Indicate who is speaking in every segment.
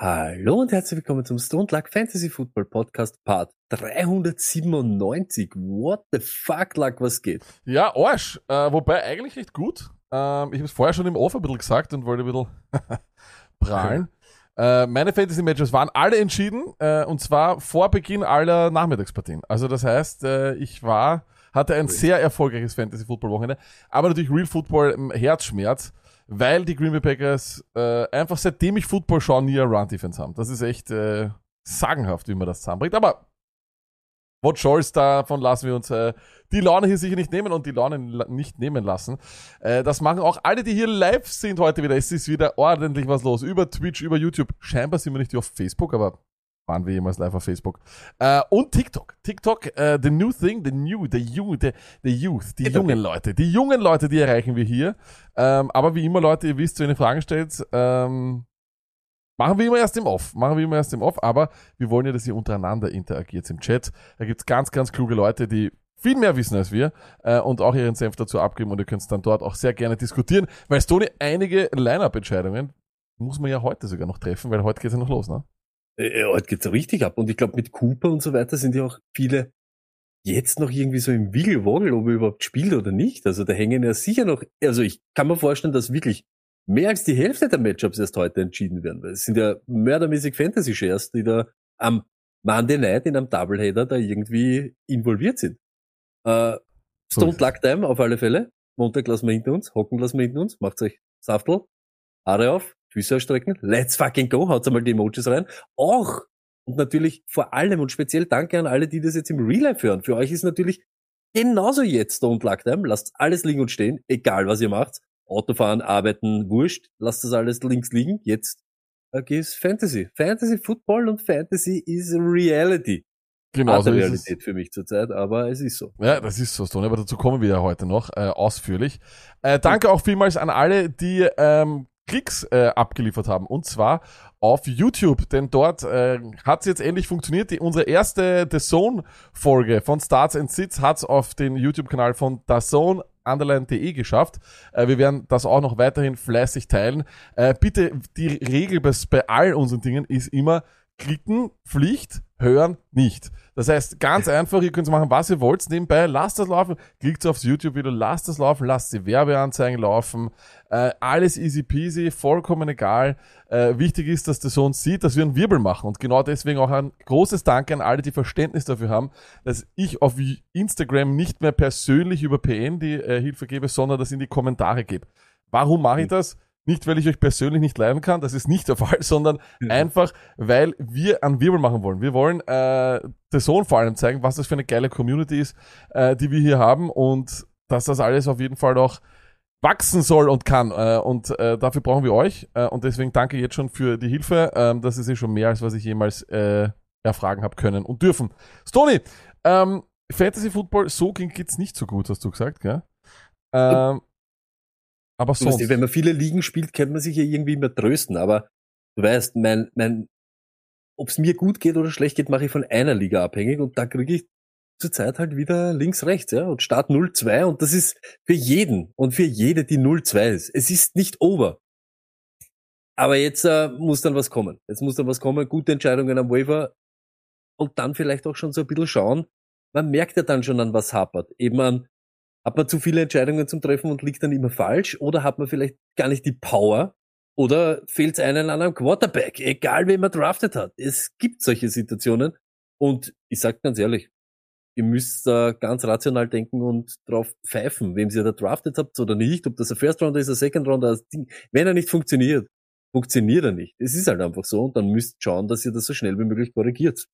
Speaker 1: Hallo und herzlich willkommen zum Stone Luck Fantasy Football Podcast Part 397. What the fuck, Luck, was geht?
Speaker 2: Ja, Arsch. Äh, wobei eigentlich recht gut. Ähm, ich habe es vorher schon im Off ein bisschen gesagt und wollte ein bisschen prahlen. äh, meine Fantasy-Matches waren alle entschieden äh, und zwar vor Beginn aller Nachmittagspartien. Also das heißt, äh, ich war, hatte ein sehr erfolgreiches Fantasy-Football-Wochenende, aber natürlich Real Football im Herzschmerz, weil die Green Bay Packers äh, einfach seitdem ich Football schaue, nie eine Run-Defense haben. Das ist echt äh, sagenhaft, wie man das zusammenbringt. Aber What Scholz, davon lassen wir uns äh, die Laune hier sicher nicht nehmen und die Laune la- nicht nehmen lassen. Äh, das machen auch alle, die hier live sind heute wieder. Es ist wieder ordentlich was los. Über Twitch, über YouTube. Scheinbar sind wir nicht auf Facebook, aber waren wir jemals live auf Facebook. Äh, und TikTok. TikTok, äh, the new thing, the new, the you, the, the youth, die jungen Leute. Die jungen Leute, die erreichen wir hier. Ähm, aber wie immer, Leute, ihr wisst, wenn ihr Fragen stellt, ähm, Machen wir immer erst im Off. Machen wir immer erst im Off, aber wir wollen ja, dass ihr untereinander interagiert im Chat. Da gibt's ganz, ganz kluge Leute, die viel mehr wissen als wir äh, und auch ihren Senf dazu abgeben und ihr könnt dann dort auch sehr gerne diskutieren, weil Stony einige Line-Up-Entscheidungen muss man ja heute sogar noch treffen, weil heute geht's ja noch los, ne?
Speaker 1: Äh, heute geht's richtig ab und ich glaube mit Cooper und so weiter sind ja auch viele jetzt noch irgendwie so im Wiggelwoggel, ob er überhaupt spielt oder nicht. Also da hängen ja sicher noch, also ich kann mir vorstellen, dass wirklich mehr als die Hälfte der Matchups erst heute entschieden werden, weil es sind ja mördermäßig Fantasy-Shares, die da am Monday Night in einem Doubleheader da irgendwie involviert sind. Äh, Stone. Luck Time auf alle Fälle. Montag lassen wir hinter uns, Hocken lassen wir hinter uns, macht euch Saftel, Haare auf, Füße ausstrecken, let's fucking go, haut einmal die Emojis rein. Auch und natürlich vor allem und speziell danke an alle, die das jetzt im Real Life hören. Für euch ist natürlich genauso jetzt Stone Luck Time. Lasst alles liegen und stehen, egal was ihr macht. Autofahren, arbeiten, wurscht. Lasst das alles links liegen. Jetzt äh, geht's Fantasy. Fantasy Football und Fantasy is Reality.
Speaker 2: Genau, so ist.
Speaker 1: Realität für mich zurzeit, aber es ist so.
Speaker 2: Ja, das ist so, Stone, aber dazu kommen wir ja heute noch äh, ausführlich. Äh, danke auch vielmals an alle, die ähm, Klicks äh, abgeliefert haben. Und zwar auf YouTube, denn dort äh, hat es jetzt endlich funktioniert. Die, unsere erste The Zone-Folge von Starts and Sits hat es auf den YouTube-Kanal von The Zone underline.de geschafft. Äh, wir werden das auch noch weiterhin fleißig teilen. Äh, bitte, die Regel bei, bei all unseren Dingen ist immer klicken, Pflicht, hören, nicht. Das heißt, ganz einfach, ihr könnt machen, was ihr wollt. Nebenbei, lasst das laufen, klickt aufs YouTube-Video, lasst das laufen, lasst die Werbeanzeigen laufen. Äh, alles easy peasy, vollkommen egal. Äh, wichtig ist, dass der Sohn sieht, dass wir einen Wirbel machen. Und genau deswegen auch ein großes Danke an alle, die Verständnis dafür haben, dass ich auf Instagram nicht mehr persönlich über PN die äh, Hilfe gebe, sondern das in die Kommentare gebe. Warum mache ich das? Nicht, weil ich euch persönlich nicht leiden kann, das ist nicht der Fall, sondern einfach, weil wir einen Wirbel machen wollen. Wir wollen äh, der Sohn vor allem zeigen, was das für eine geile Community ist, äh, die wir hier haben und dass das alles auf jeden Fall auch wachsen soll und kann. Äh, und äh, dafür brauchen wir euch. Äh, und deswegen danke jetzt schon für die Hilfe. Ähm, das ist eh schon mehr, als was ich jemals äh, erfragen habe können und dürfen. Stony, ähm, Fantasy Football, so ging geht's nicht so gut, hast du gesagt, gell? Ähm, aber
Speaker 1: Du weißt,
Speaker 2: sonst.
Speaker 1: wenn man viele Ligen spielt, kann man sich ja irgendwie immer trösten, aber du weißt, mein, mein, ob es mir gut geht oder schlecht geht, mache ich von einer Liga abhängig und da kriege ich zurzeit halt wieder links, rechts, ja, und Start 0-2 und das ist für jeden und für jede, die 0-2 ist. Es ist nicht over. Aber jetzt äh, muss dann was kommen. Jetzt muss dann was kommen, gute Entscheidungen am Waiver und dann vielleicht auch schon so ein bisschen schauen. Man merkt ja dann schon an was hapert. Eben an, hat man zu viele Entscheidungen zum Treffen und liegt dann immer falsch? Oder hat man vielleicht gar nicht die Power? Oder fehlt es einen an einem Quarterback? Egal, wen man draftet hat. Es gibt solche Situationen. Und ich sag ganz ehrlich, ihr müsst da ganz rational denken und drauf pfeifen, wem ihr da draftet habt oder nicht. Ob das ein First Rounder ist, ein Second Rounder. Wenn er nicht funktioniert, funktioniert er nicht. Es ist halt einfach so. Und dann müsst schauen, dass ihr das so schnell wie möglich korrigiert.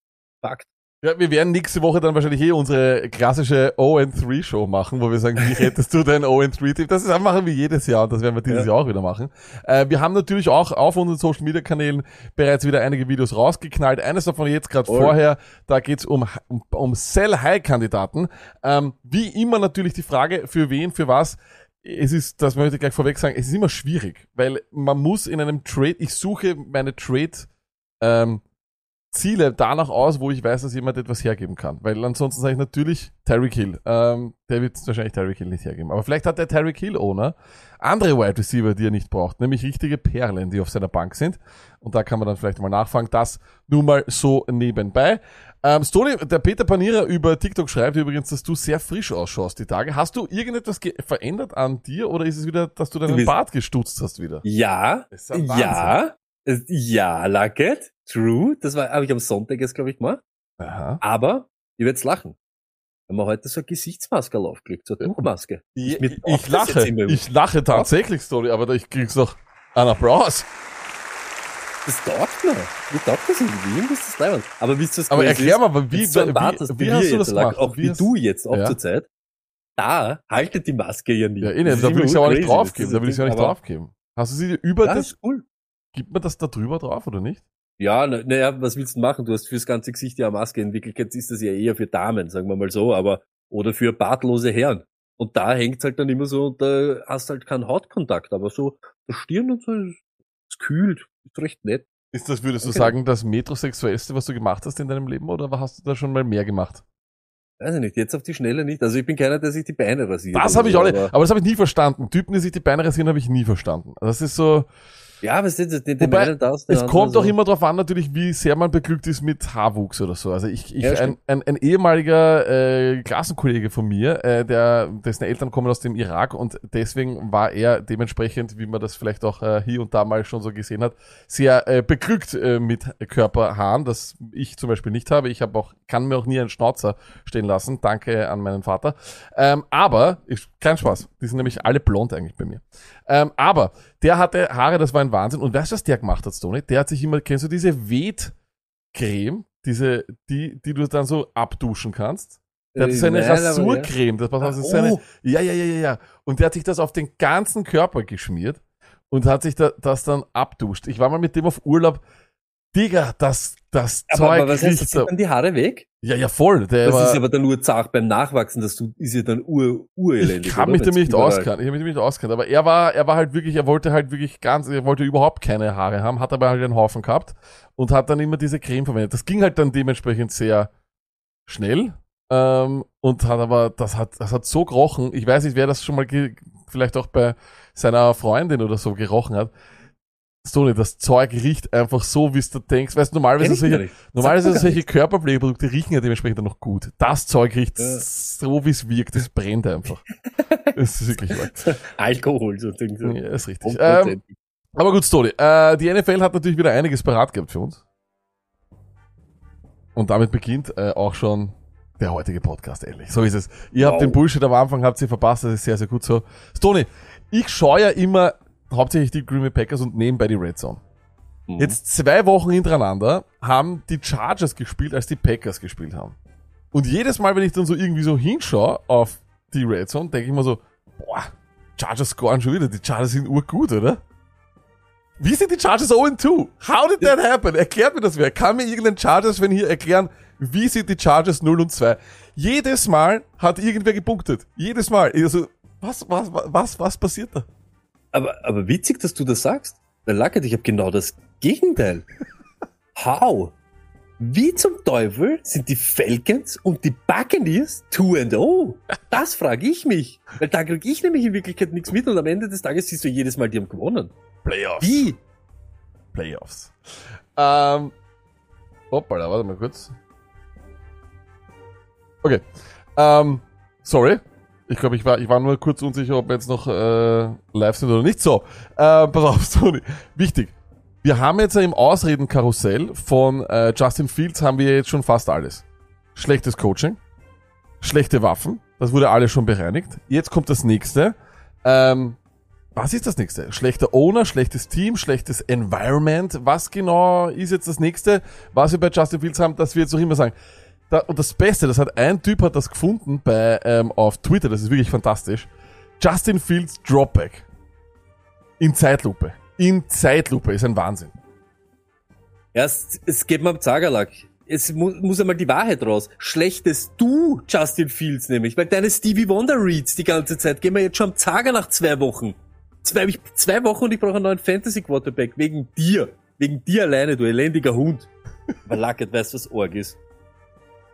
Speaker 1: Fakt.
Speaker 2: Ja, wir werden nächste Woche dann wahrscheinlich eh unsere klassische O3-Show machen, wo wir sagen, wie hättest du dein O3-Tipp? Das ist machen wir jedes Jahr und das werden wir dieses
Speaker 1: Ja.
Speaker 2: Jahr auch wieder machen. Äh, wir haben natürlich auch auf unseren Social-Media-Kanälen bereits wieder einige Videos rausgeknallt. Eines davon jetzt gerade vorher, da geht's um, um, um Sell-High-Kandidaten. Ähm, wie immer natürlich die Frage, für wen, für was. Es ist, das möchte ich gleich vorweg sagen, es ist immer schwierig, weil man muss in einem Trade, ich suche meine Trade, ähm, Ziele danach aus, wo ich weiß, dass jemand etwas hergeben kann. Weil ansonsten sage ich natürlich Terry Hill. Ähm, der wird wahrscheinlich Terry Hill nicht hergeben. Aber vielleicht hat der Terry Hill Owner andere Wide Receiver, die er nicht braucht, nämlich richtige Perlen, die auf seiner Bank sind. Und da kann man dann vielleicht mal nachfragen. Das nur mal so nebenbei. Ähm, Stoni, der Peter Panierer über TikTok schreibt übrigens, dass du sehr frisch ausschaust die Tage. Hast du irgendetwas ge- verändert an dir oder ist es wieder, dass du deinen Bart gestutzt hast wieder?
Speaker 1: Ja,
Speaker 2: ja
Speaker 1: ja, Lucket, true. Das war, habe ich am Sonntag jetzt, glaube ich, gemacht.
Speaker 2: Aha.
Speaker 1: Aber, ihr werdet lachen. Haben wir heute so eine Gesichtsmaske aufgelegt, so eine Tuchmaske.
Speaker 2: Ich, ich, ich
Speaker 1: das
Speaker 2: lache, ich lache tatsächlich, Story, aber ich krieg's doch einen Applaus.
Speaker 1: Das taugt mir. Mir taugt das. Irgendwie ist das leibend. Aber wisst ihr, was
Speaker 2: Aber erklär
Speaker 1: ist?
Speaker 2: mal, wie,
Speaker 1: Wenn so
Speaker 2: wie, wie,
Speaker 1: wie
Speaker 2: hast du das gemacht?
Speaker 1: Auch wie du jetzt auch
Speaker 2: Ja.
Speaker 1: zur Zeit. Da haltet die Maske ja nie.
Speaker 2: Ja, eh
Speaker 1: Das
Speaker 2: nicht,
Speaker 1: ist
Speaker 2: da will ich aber nicht
Speaker 1: das
Speaker 2: draufgeben,
Speaker 1: ist
Speaker 2: da will ich auch nicht draufgeben. Hast du sie dir über
Speaker 1: Ja,
Speaker 2: das,
Speaker 1: ist cool.
Speaker 2: gibt man das da drüber drauf oder nicht?
Speaker 1: Ja, na- naja, was willst du machen? Du hast fürs ganze Gesicht ja eine Maske. In Wirklichkeit ist das ja eher für Damen, sagen wir mal so, aber, oder für bartlose Herren. Und da hängt's halt dann immer so, und da hast halt keinen Hautkontakt, aber so, der Stirn und so, ist, ist kühlt, ist recht nett.
Speaker 2: Ist das, würdest du
Speaker 1: Okay.
Speaker 2: sagen, das metrosexuellste, was du gemacht hast in deinem Leben oder hast du da schon mal mehr gemacht?
Speaker 1: Weiß ich nicht, jetzt auf die Schnelle nicht. Also ich bin keiner, der sich die Beine rasiert.
Speaker 2: Das habe ich auch nicht,
Speaker 1: aber
Speaker 2: das habe ich nie verstanden. Typen, die sich die Beine rasieren, habe ich nie verstanden. Das ist so,
Speaker 1: Ja, aber es ist den, den
Speaker 2: Wobei, Es kommt
Speaker 1: so.
Speaker 2: auch immer darauf an, natürlich, wie sehr man beglückt ist mit Haarwuchs oder so. Also ich, ich
Speaker 1: Ja,
Speaker 2: ein, ein, ein ehemaliger äh, Klassenkollege von mir, äh, der dessen Eltern kommen aus dem Irak und deswegen war er dementsprechend, wie man das vielleicht auch äh, hier und da mal schon so gesehen hat, sehr äh, beglückt äh, mit Körperhaaren, das ich zum Beispiel nicht habe. Ich habe auch kann mir auch nie einen Schnauzer stehen lassen. Danke an meinen Vater. Ähm, aber ich, kein Spaß, die sind nämlich alle blond eigentlich bei mir. Ähm, aber der hatte Haare, das war ein Wahnsinn. Und weißt du, was der gemacht hat, Stoney? Der hat sich immer, kennst du diese Weht-Creme? Diese, die, die du dann so abduschen kannst? Der hat
Speaker 1: Äh,
Speaker 2: so eine
Speaker 1: nein, aber ja.
Speaker 2: Rasurcreme. Das, das ist
Speaker 1: Ah,
Speaker 2: so eine,
Speaker 1: oh.
Speaker 2: ja, ja, ja, ja, ja. Und der hat sich das auf den ganzen Körper geschmiert und hat sich da, das dann abduscht. Ich war mal mit dem auf Urlaub. Digga, das, das
Speaker 1: Aber,
Speaker 2: Zeug
Speaker 1: aber was heißt, das
Speaker 2: so.
Speaker 1: dann die Haare weg?
Speaker 2: Ja, ja, voll. Der
Speaker 1: Das
Speaker 2: war,
Speaker 1: ist aber dann nur zart beim Nachwachsen, das du, ist ja dann ur, urelendig.
Speaker 2: Ich kann mich damit nicht auskennen. Ich habe mich damit nicht auskennt. Aber er war, er war halt wirklich, er wollte halt wirklich ganz, er wollte überhaupt keine Haare haben, hat aber halt einen Haufen gehabt und hat dann immer diese Creme verwendet. Das ging halt dann dementsprechend sehr schnell. Ähm, und hat aber, das hat, das hat so gerochen. Ich weiß nicht, wer das schon mal vielleicht auch bei seiner Freundin oder so gerochen hat. Stoney, das Zeug riecht einfach so, wie es du denkst. Weißt du, normalerweise solche. Normalerweise solche Körperpflegeprodukte riechen ja dementsprechend dann noch gut. Das Zeug riecht
Speaker 1: Ja.
Speaker 2: so, wie es wirkt. Es brennt einfach. Das ist wirklich wahr.
Speaker 1: Alkohol, so Ding. So.
Speaker 2: Ja, ist richtig. Ähm, aber gut, Stoli. Äh, die NFL hat natürlich wieder einiges parat gehabt für uns. Und damit beginnt äh, auch schon der heutige Podcast, ehrlich. So ist es. Ihr habt
Speaker 1: Wow.
Speaker 2: den Bullshit am Anfang, habt ihr verpasst, das ist sehr, sehr gut so. Stoni, ich schaue ja immer hauptsächlich die Green Bay Packers und nebenbei die Red Zone.
Speaker 1: Mhm.
Speaker 2: Jetzt zwei Wochen hintereinander haben die Chargers gespielt, als die Packers gespielt haben. Und jedes Mal, wenn ich dann so irgendwie so hinschaue auf die Red Zone, denke ich mir so, boah, Chargers scoren schon wieder, die Chargers sind urgut, oder? Wie sind die Chargers 0-2? How did that happen? Erklärt mir das wer. Kann mir irgendein Chargers-Fan hier erklären, wie sind die Chargers 0 und 2? Jedes Mal hat irgendwer gepunktet. Jedes Mal. Also, was, was, was, was passiert da?
Speaker 1: Aber, aber witzig, dass du das sagst. Weil Lackert, ich habe genau das Gegenteil. How? Wie zum Teufel sind die Falcons und die Buccaneers 2 and 0? Das frage ich mich. Weil da kriege ich nämlich in Wirklichkeit nichts mit und am Ende des Tages siehst du jedes Mal, die haben gewonnen.
Speaker 2: Playoffs.
Speaker 1: Wie?
Speaker 2: Playoffs. Ähm, hoppala, warte mal kurz. Okay. Ähm, sorry. Ich glaube, ich war, ich war nur kurz unsicher, ob wir jetzt noch äh, live sind oder nicht. So, äh, pass auf, Sony. Wichtig. Wir haben jetzt im Ausredenkarussell von äh, Justin Fields haben wir jetzt schon fast alles. Schlechtes Coaching, schlechte Waffen, das wurde alles schon bereinigt. Jetzt kommt das nächste. Ähm, was ist das nächste? Schlechter Owner, schlechtes Team, schlechtes Environment. Was genau ist jetzt das nächste, was wir bei Justin Fields haben, dass wir jetzt auch immer sagen, da, und das Beste, das hat ein Typ hat das gefunden bei ähm, auf Twitter, das ist wirklich fantastisch. Justin Fields Dropback. In Zeitlupe. In Zeitlupe ist ein Wahnsinn.
Speaker 1: Erst, es geht mir am Zagerlack. Es mu muss einmal die Wahrheit raus. Schlechtest du Justin Fields nämlich, weil deine Stevie Wonder Reads die ganze Zeit. Gehen wir jetzt schon am Zager nach zwei Wochen. Zwei, ich, zwei Wochen und ich brauche einen neuen Fantasy Quarterback. Wegen dir. Wegen dir alleine, du elendiger Hund. Aber Lacket, weißt du, was Org ist?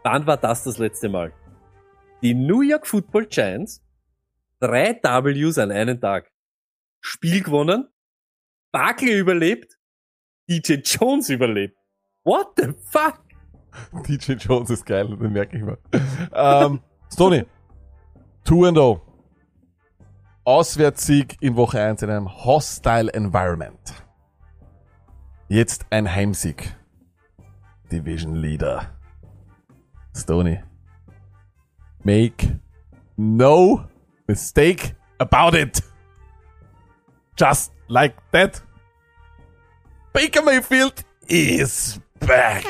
Speaker 1: Wann war das das letzte Mal? Die New York Football Giants. Drei Ws an einem Tag. Spiel gewonnen. Barkley überlebt. DJ Jones überlebt. What the fuck?
Speaker 2: DJ Jones ist geil, den merke ich mal. ähm, Stoney. 2 and 0. Auswärtssieg in Woche 1 in einem hostile environment. Jetzt ein Heimsieg. Division Leader. Stoney. Make no mistake about it. Just like that. Baker Mayfield is back.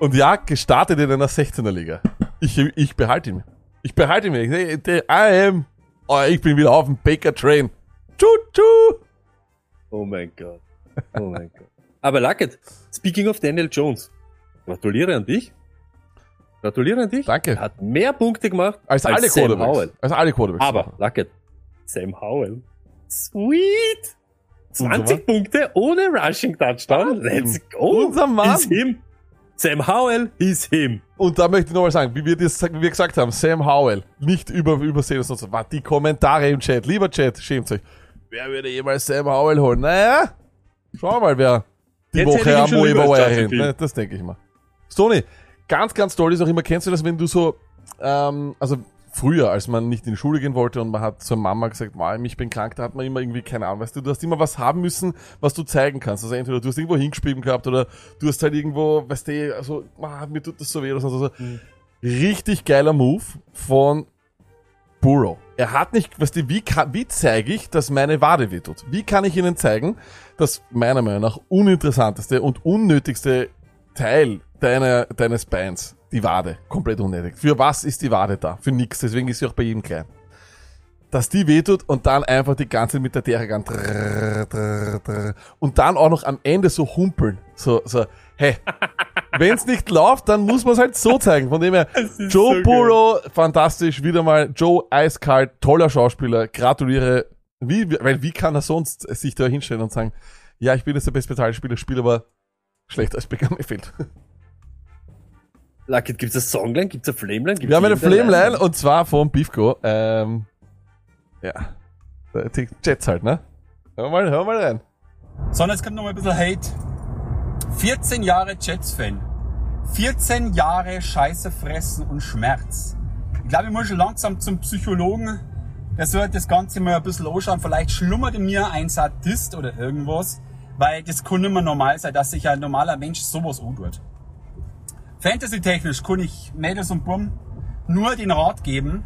Speaker 2: Und ja, gestartet in einer 16er Liga. Ich, ich behalte ihn. Ich behalte ihn. Ich, I am. Oh, ich bin wieder auf dem Baker Train. Tschu, tschu.
Speaker 1: Oh mein Gott. Oh mein Gott. Aber Luckett, speaking of Daniel Jones, gratuliere an dich. Gratuliere an dich.
Speaker 2: Danke.
Speaker 1: Er hat mehr Punkte gemacht
Speaker 2: Als, alle
Speaker 1: Sam
Speaker 2: Quarterbacks.
Speaker 1: Howell.
Speaker 2: Als alle Quarterbacks.
Speaker 1: Aber, Luckett, Sam Howell. Sweet.
Speaker 2: Unser
Speaker 1: 20 Punkte ohne Rushing Touchdown. Let's go.
Speaker 2: Unser Mann.
Speaker 1: Is him. Sam Howell is him.
Speaker 2: Und da möchte ich nochmal sagen, wie wir, das, wie wir gesagt haben, Sam Howell, nicht über, übersehen und so. Was die Kommentare im Chat, lieber Chat, schämt euch. Wer würde jemals Sam Howell holen? Naja, schauen wir mal, wer die
Speaker 1: Jetzt
Speaker 2: Woche am Waiver
Speaker 1: als
Speaker 2: hin. Das denke ich mal. Stoney, ganz, ganz toll ist auch immer, kennst du das, wenn du so, ähm, also früher, als man nicht in die Schule gehen wollte und man hat zur Mama gesagt, "Ma, ich bin krank, da hat man immer irgendwie, keine Ahnung, weißt du, du hast immer was haben müssen, was du zeigen kannst. Also entweder du hast irgendwo hingeschrieben gehabt oder du hast halt irgendwo, weißt du, also, mir tut das so weh oder so. so. Richtig geiler Move von Burrow. Er hat nicht, weißt du, wie, wie zeige ich, dass meine Wade wehtut? Wie kann ich Ihnen zeigen, dass meiner Meinung nach uninteressanteste und unnötigste Teil deiner, deines Beins, die Wade, komplett unnötig. Für was ist die Wade da? Für nix, deswegen ist sie auch bei jedem klein. Dass die wehtut und dann einfach die ganze Zeit mit der drrr, und dann auch noch am Ende so humpeln. So, so, hey, wenn's nicht läuft, dann muss man es halt so zeigen. Von dem her, Joe
Speaker 1: so
Speaker 2: Burrow, fantastisch, wieder mal. Joe eiskalt, toller Schauspieler, gratuliere. Wie, weil wie kann er sonst sich da hinstellen und sagen, ja, ich bin jetzt der bestbezahlte Spieler, spiele aber schlechter als Baker Mayfield.
Speaker 1: Luckett, gibt's eine Songline? Gibt's eine Flameline? Gibt's
Speaker 2: Wir haben eine Flameline und zwar vom Beefco. Ähm, ja, die Jets halt, ne? Hör mal, hör mal rein.
Speaker 3: Sondern jetzt kommt noch mal ein bisschen Hate. 14 Jahre Jets-Fan. 14 Jahre Scheiße fressen und Schmerz. Ich glaube, ich muss schon langsam zum Psychologen. Der sollte das Ganze mal ein bisschen anschauen. Vielleicht schlummert in mir ein Sadist oder irgendwas. Weil das kann nicht mehr normal sein, dass sich ein normaler Mensch sowas antut. Fantasy-technisch kann ich Mädels und Buben nur den Rat geben,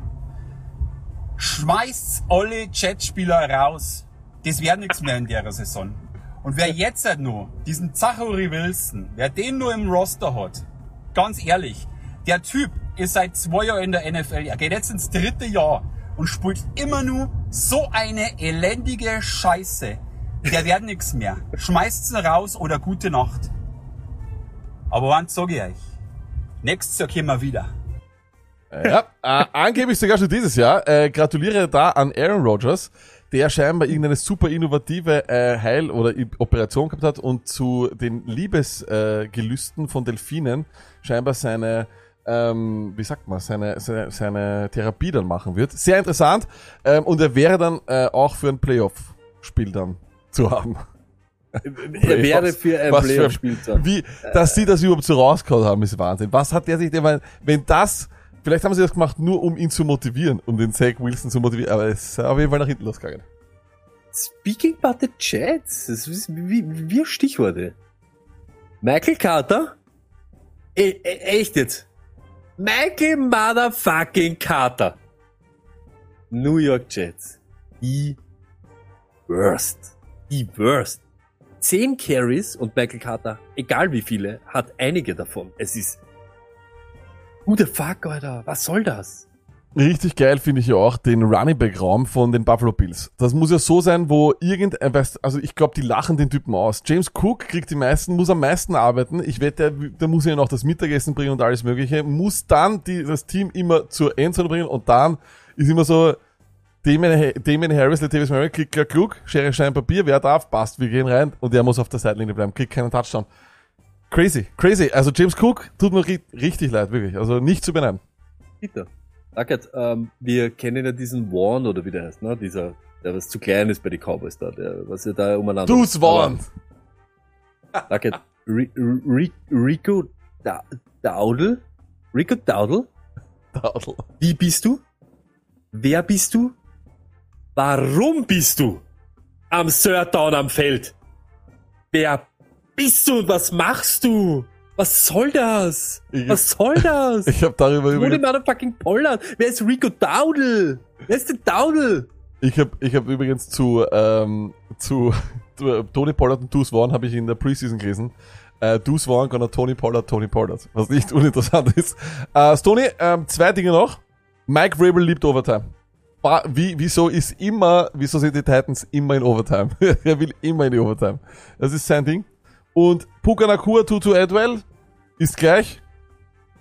Speaker 3: schmeißt alle Jetspieler raus. Das wird nichts mehr in der Saison. Und wer jetzt halt nur diesen Zachary Wilson, wer den nur im Roster hat, ganz ehrlich, der Typ ist seit zwei Jahren in der NFL, er geht jetzt ins dritte Jahr und spielt immer nur so eine elendige Scheiße. Der wird nichts mehr. Schmeißt's ihn raus oder gute Nacht. Aber wann sag ich euch? Nächstes Jahr kommen wir wieder.
Speaker 2: Ja, äh, angeblich sogar schon dieses Jahr. Äh, gratuliere da an Aaron Rodgers, der scheinbar irgendeine super innovative äh, Heil- oder Operation gehabt hat und zu den Liebesgelüsten äh, von Delfinen scheinbar seine, ähm, wie sagt man, seine, seine, seine Therapie dann machen wird. Sehr interessant. Ähm, und er wäre dann äh, auch für ein Playoff-Spiel dann zu haben.
Speaker 1: Er wäre für ein zu
Speaker 2: Wie, dass sie das überhaupt so rausgehauen haben, ist Wahnsinn. Was hat der sich, der, weil, wenn das, vielleicht haben sie das gemacht, nur um ihn zu motivieren, um den Zach Wilson zu motivieren, aber es ist auf jeden Fall nach hinten losgegangen.
Speaker 1: Speaking about the Jets, das ist wie, wie Stichworte. Michael Carter? E e echt jetzt? Michael Motherfucking Carter. New York Jets. Die worst. Die worst. Zehn Carries und Michael Carter, egal wie viele, hat einige davon. Es ist Who the fuck, Alter? Was soll das?
Speaker 2: Richtig geil finde ich ja auch den Running Back Raum von den Buffalo Bills. Das muss ja so sein, wo irgendein, weißt, also ich glaube, die lachen den Typen aus. James Cook kriegt die meisten, muss am meisten arbeiten. Ich wette, der, der muss ja noch das Mittagessen bringen und alles mögliche. Muss dann die, das Team immer zur Endzone bringen und dann ist immer so, Damien, Damien Harris, Latavius Murray, Klicker, klug, Schere, Stein, Papier, wer darf, passt, wir gehen rein und der muss auf der Seitenlinie bleiben, kriegt keinen Touchdown. Crazy, crazy. Also James Cook tut mir ri- richtig leid, wirklich. Also nicht zu beneiden.
Speaker 1: Bitte. Dackert, ähm, wir kennen ja diesen Vaughn oder wie der heißt, ne? Dieser, der was zu klein ist bei den Cowboys da, der, was ja da umeinander.
Speaker 2: Du's
Speaker 1: Ri- Ri- Rico Da- Dowdle? Rico Dowdle?
Speaker 2: Daudel.
Speaker 1: Wie bist du? Wer bist du? Warum bist du am Third Down am Feld? Wer bist du und was machst du? Was soll das?
Speaker 2: Ich-
Speaker 1: Was soll das?
Speaker 2: Ich habe darüber
Speaker 1: Tony
Speaker 2: übrigens,
Speaker 1: Motherfucking Pollard. Wer ist Rico Dowdle? Wer ist der Dowdle?
Speaker 2: ich habe ich hab übrigens zu, ähm, zu, zu Tony Pollard und Deuce Vaughn habe ich in der Preseason gelesen. Äh, Deuce Vaughn gonna Tony Pollard, Tony Pollard. Was nicht uninteressant ist. Äh, Stoney, ähm, zwei Dinge noch. Mike Vrabel liebt Overtime. Wie, wieso ist immer, wieso sind die Titans immer in Overtime? er will immer in die Overtime. Das ist sein Ding. Und Puka Nakua Tutu Edwell ist gleich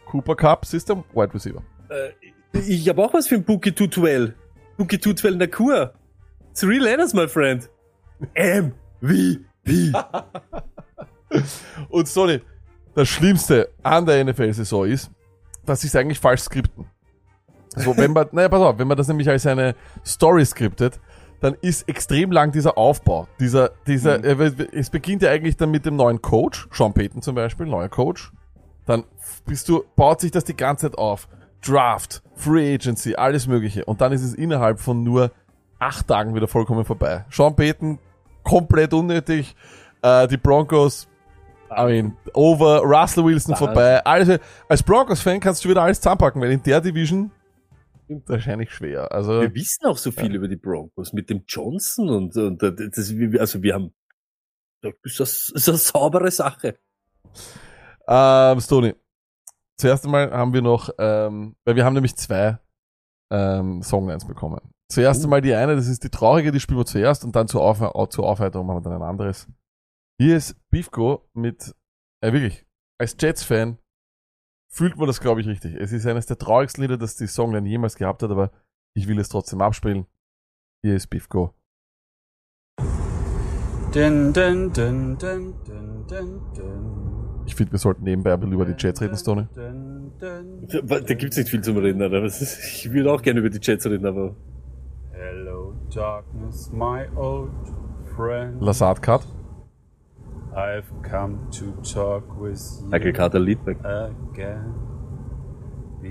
Speaker 2: Cooper Cup System Wide Receiver.
Speaker 1: Äh, ich habe auch was für ein Bookie 212. Bookie 212 Nakur. Three letters, my friend. MVP.
Speaker 2: Und Sony, das Schlimmste an der NFL-Saison ist, dass sie es eigentlich falsch skripten. So, wenn man, naja, pass auf, wenn man das nämlich als eine Story skriptet, dann ist extrem lang dieser Aufbau. Dieser, dieser, äh, es beginnt ja eigentlich dann mit dem neuen Coach, Sean Payton zum Beispiel, neuer Coach. Dann bist du, baut sich das die ganze Zeit auf. Draft, Free Agency, alles Mögliche. Und dann ist es innerhalb von nur acht Tagen wieder vollkommen vorbei. Sean Payton, komplett unnötig. Äh, die Broncos, I mean, over, Russell Wilson
Speaker 1: Wahnsinn.
Speaker 2: vorbei. Also, als Broncos-Fan kannst du wieder alles zusammenpacken, weil in der Division wahrscheinlich schwer. Also,
Speaker 1: Wir wissen auch so viel über die Broncos mit dem Johnson und, und äh, das, also wir haben, das ist, eine saubere Sache.
Speaker 2: ähm, Stoney. Zuerst einmal haben wir noch, ähm, weil wir haben nämlich zwei ähm, Songlines bekommen. Zuerst
Speaker 1: Uh.
Speaker 2: einmal die eine, das ist die traurige, die spielen wir zuerst und dann zur, Auf zur Aufheiterung machen wir dann ein anderes. Hier ist Beefco mit, äh, wirklich, als Jets-Fan fühlt man das, glaube ich, richtig. Es ist eines der traurigsten Lieder, das die Songline jemals gehabt hat, aber ich will es trotzdem abspielen. Hier ist Beefco.
Speaker 3: Dun, dun, dun, dun, dun, dun, dun.
Speaker 2: Ich finde, wir sollten nebenbei ein bisschen über die Jets reden, Stoney.
Speaker 1: Da da gibt's nicht viel zum Reden, aber ich würde auch gerne über die Jets reden, aber
Speaker 3: Hello, darkness, my old friend.
Speaker 2: Lazard Cut.
Speaker 3: I've come to talk with you
Speaker 1: Michael Carter Liedberg.
Speaker 3: again.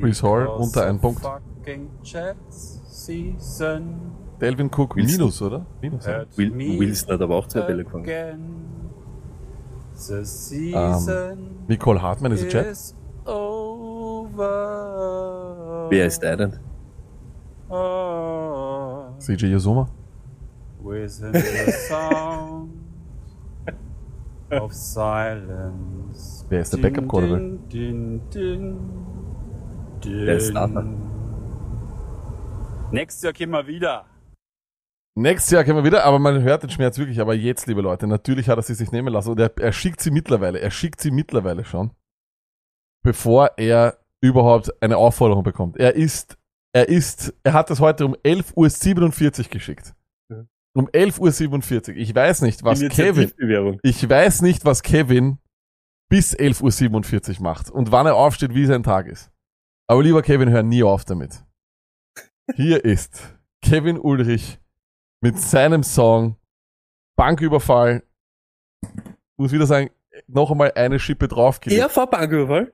Speaker 2: Chris Hall,
Speaker 3: Because
Speaker 2: unter ein Punkt. Delvin Cook
Speaker 1: Wilson.
Speaker 2: minus, oder? Minus. ja.
Speaker 1: Will, Wilson hat aber auch zwei Bälle gefangen.
Speaker 3: The season
Speaker 2: Nicole Hartmann ist ein
Speaker 3: over.
Speaker 1: Wer ist der denn?
Speaker 3: Oh,
Speaker 2: CJ Yuzuma.
Speaker 3: of silence.
Speaker 2: Wer ist der Backup Quarterback?
Speaker 3: Din, din, din,
Speaker 1: Der ist Starter.
Speaker 3: Nächstes Jahr kommen wir wieder.
Speaker 2: Nächstes Jahr können wir wieder, aber man hört den Schmerz wirklich. Aber jetzt, liebe Leute, natürlich hat er sie sich nehmen lassen und er, er schickt sie mittlerweile, er schickt sie mittlerweile schon, bevor er überhaupt eine Aufforderung bekommt. Er ist, er ist, er hat das heute um 11.47 Uhr geschickt. Um 11.47 Uhr. Ich weiß nicht, was Kevin, ich weiß nicht, was Kevin bis 11.47 Uhr macht und wann er aufsteht, wie sein Tag ist. Aber lieber Kevin, hör nie auf damit. Hier ist Kevin Ulrich mit seinem Song Banküberfall. Muss wieder sagen, noch einmal eine Schippe draufgelegt.
Speaker 1: Er vor Banküberfall?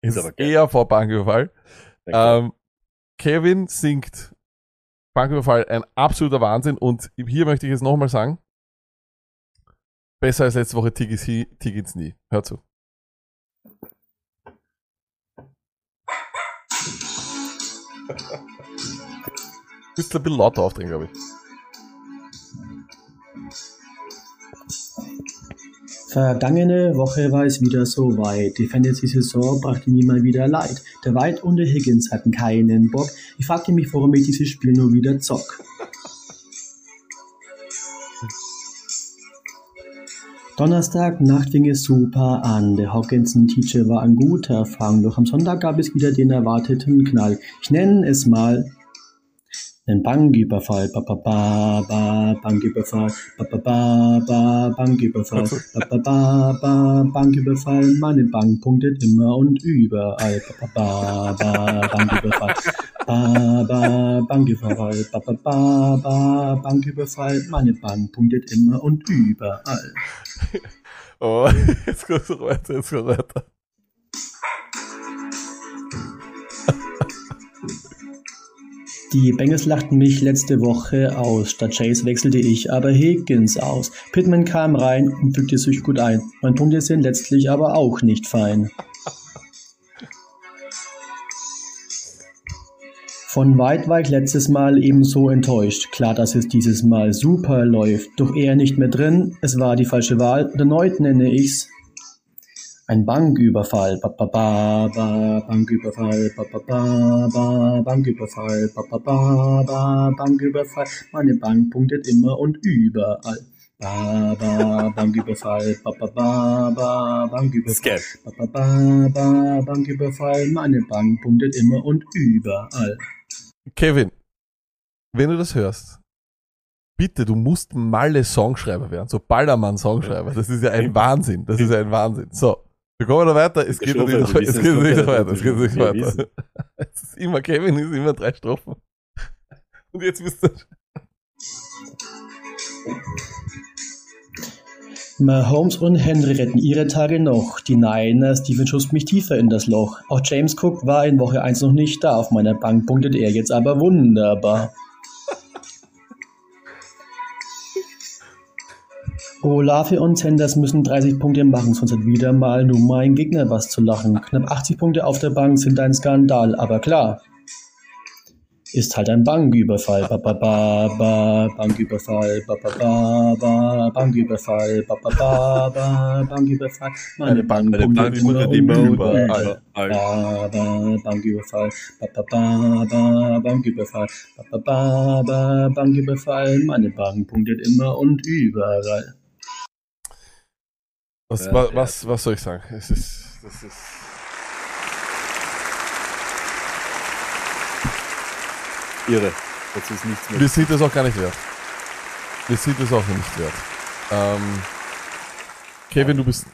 Speaker 2: ist
Speaker 1: ist aber geil.
Speaker 2: eher vor Banküberfall. Ähm, Kevin singt Banküberfall ein absoluter Wahnsinn und hier möchte ich jetzt nochmal sagen, besser als letzte Woche hi, Tigins nie. Hör zu. Müsst ein bisschen lauter aufdrehen, glaube ich.
Speaker 4: Vergangene Woche war es wieder so weit. Die Fantasy-Saison brachte mir mal wieder Leid. Der White und der Higgins hatten keinen Bock. Ich fragte mich, warum ich dieses Spiel nur wieder zock. Donnerstag Nacht fing es super an. Der Hawkinson-Teacher war ein guter Fang, doch am Sonntag gab es wieder den erwarteten Knall. Ich nenne es mal einen Banküberfall. Ba, ba, ba, ba, Banküberfall. Ba, ba, ba, ba, Banküberfall. Ba, ba, ba, ba, Banküberfall. Meine Bank punktet immer und überall. Ba, ba, ba, ba, Banküberfall. Ba, ba, Banküberfall. Ba, ba, ba, ba, Banküberfall. Meine Bank punktet immer und überall.
Speaker 2: Oh, jetzt noch weiter, jetzt geht's weiter.
Speaker 4: Die Bengals lachten mich letzte Woche aus. Statt Chase wechselte ich aber Higgins aus. Pittman kam rein und fügte sich gut ein. Mein Punkte sind letztlich aber auch nicht fein. Von White war ich letztes Mal ebenso enttäuscht. Klar, dass es dieses Mal super läuft. Doch eher nicht mehr drin. Es war die falsche Wahl. Und erneut nenne ich's ein Banküberfall, ba, ba, ba, ba, Banküberfall, ba, ba, ba, ba, Banküberfall, ba, ba, ba, ba, Banküberfall. Meine Bank punktet immer und überall. Ba, ba, Banküberfall, ba, ba, ba, ba, Banküberfall, ba, ba, ba, ba, Banküberfall. Meine Bank punktet immer und überall.
Speaker 2: Kevin, wenn du das hörst, bitte, du musst Malle Songschreiber werden, so Ballermann Songschreiber. Das ist ja ein Wahnsinn. Das ist ja ein Wahnsinn. So, wir kommen da weiter. Es geht nicht,
Speaker 1: wir
Speaker 2: es geht nicht weiter. Es geht nicht weiter.
Speaker 1: wissen.
Speaker 2: Es ist immer Kevin, ist immer drei Strophen. Und jetzt wisst ihr.
Speaker 4: Mahomes und Henry retten ihre Tage noch. Die Niners, Steven schubst mich tiefer in das Loch. Auch James Cook war in Woche 1 noch nicht da. Auf meiner Bank punktet er jetzt aber wunderbar. Olave und Sanders müssen 30 Punkte machen, sonst hat wieder mal nur mein Gegner was zu lachen. Knapp 80 Punkte auf der Bank sind ein Skandal, aber klar. Ist halt ein Banküberfall. Ba, ba, ba, ba, Banküberfall. Ba, ba, ba, ba, Banküberfall. Ba, ba, ba, ba, Banküberfall. Meine Bank
Speaker 1: Meine Bank
Speaker 4: immer und überall. Ba, ba, Banküberfall. Ba, ba, ba, ba, Banküberfall. Ba, ba, ba, ba, Banküberfall. Meine Bank punktet immer und überall.
Speaker 2: Was,
Speaker 1: Ja,
Speaker 2: wa-
Speaker 1: ja.
Speaker 2: was, was soll ich sagen? Es ist, das ist.
Speaker 1: Irre. Das ist nichts mehr.
Speaker 2: Wir sind es auch gar nicht wert. Wir sind es auch nicht wert. Ähm, Kevin, du bist,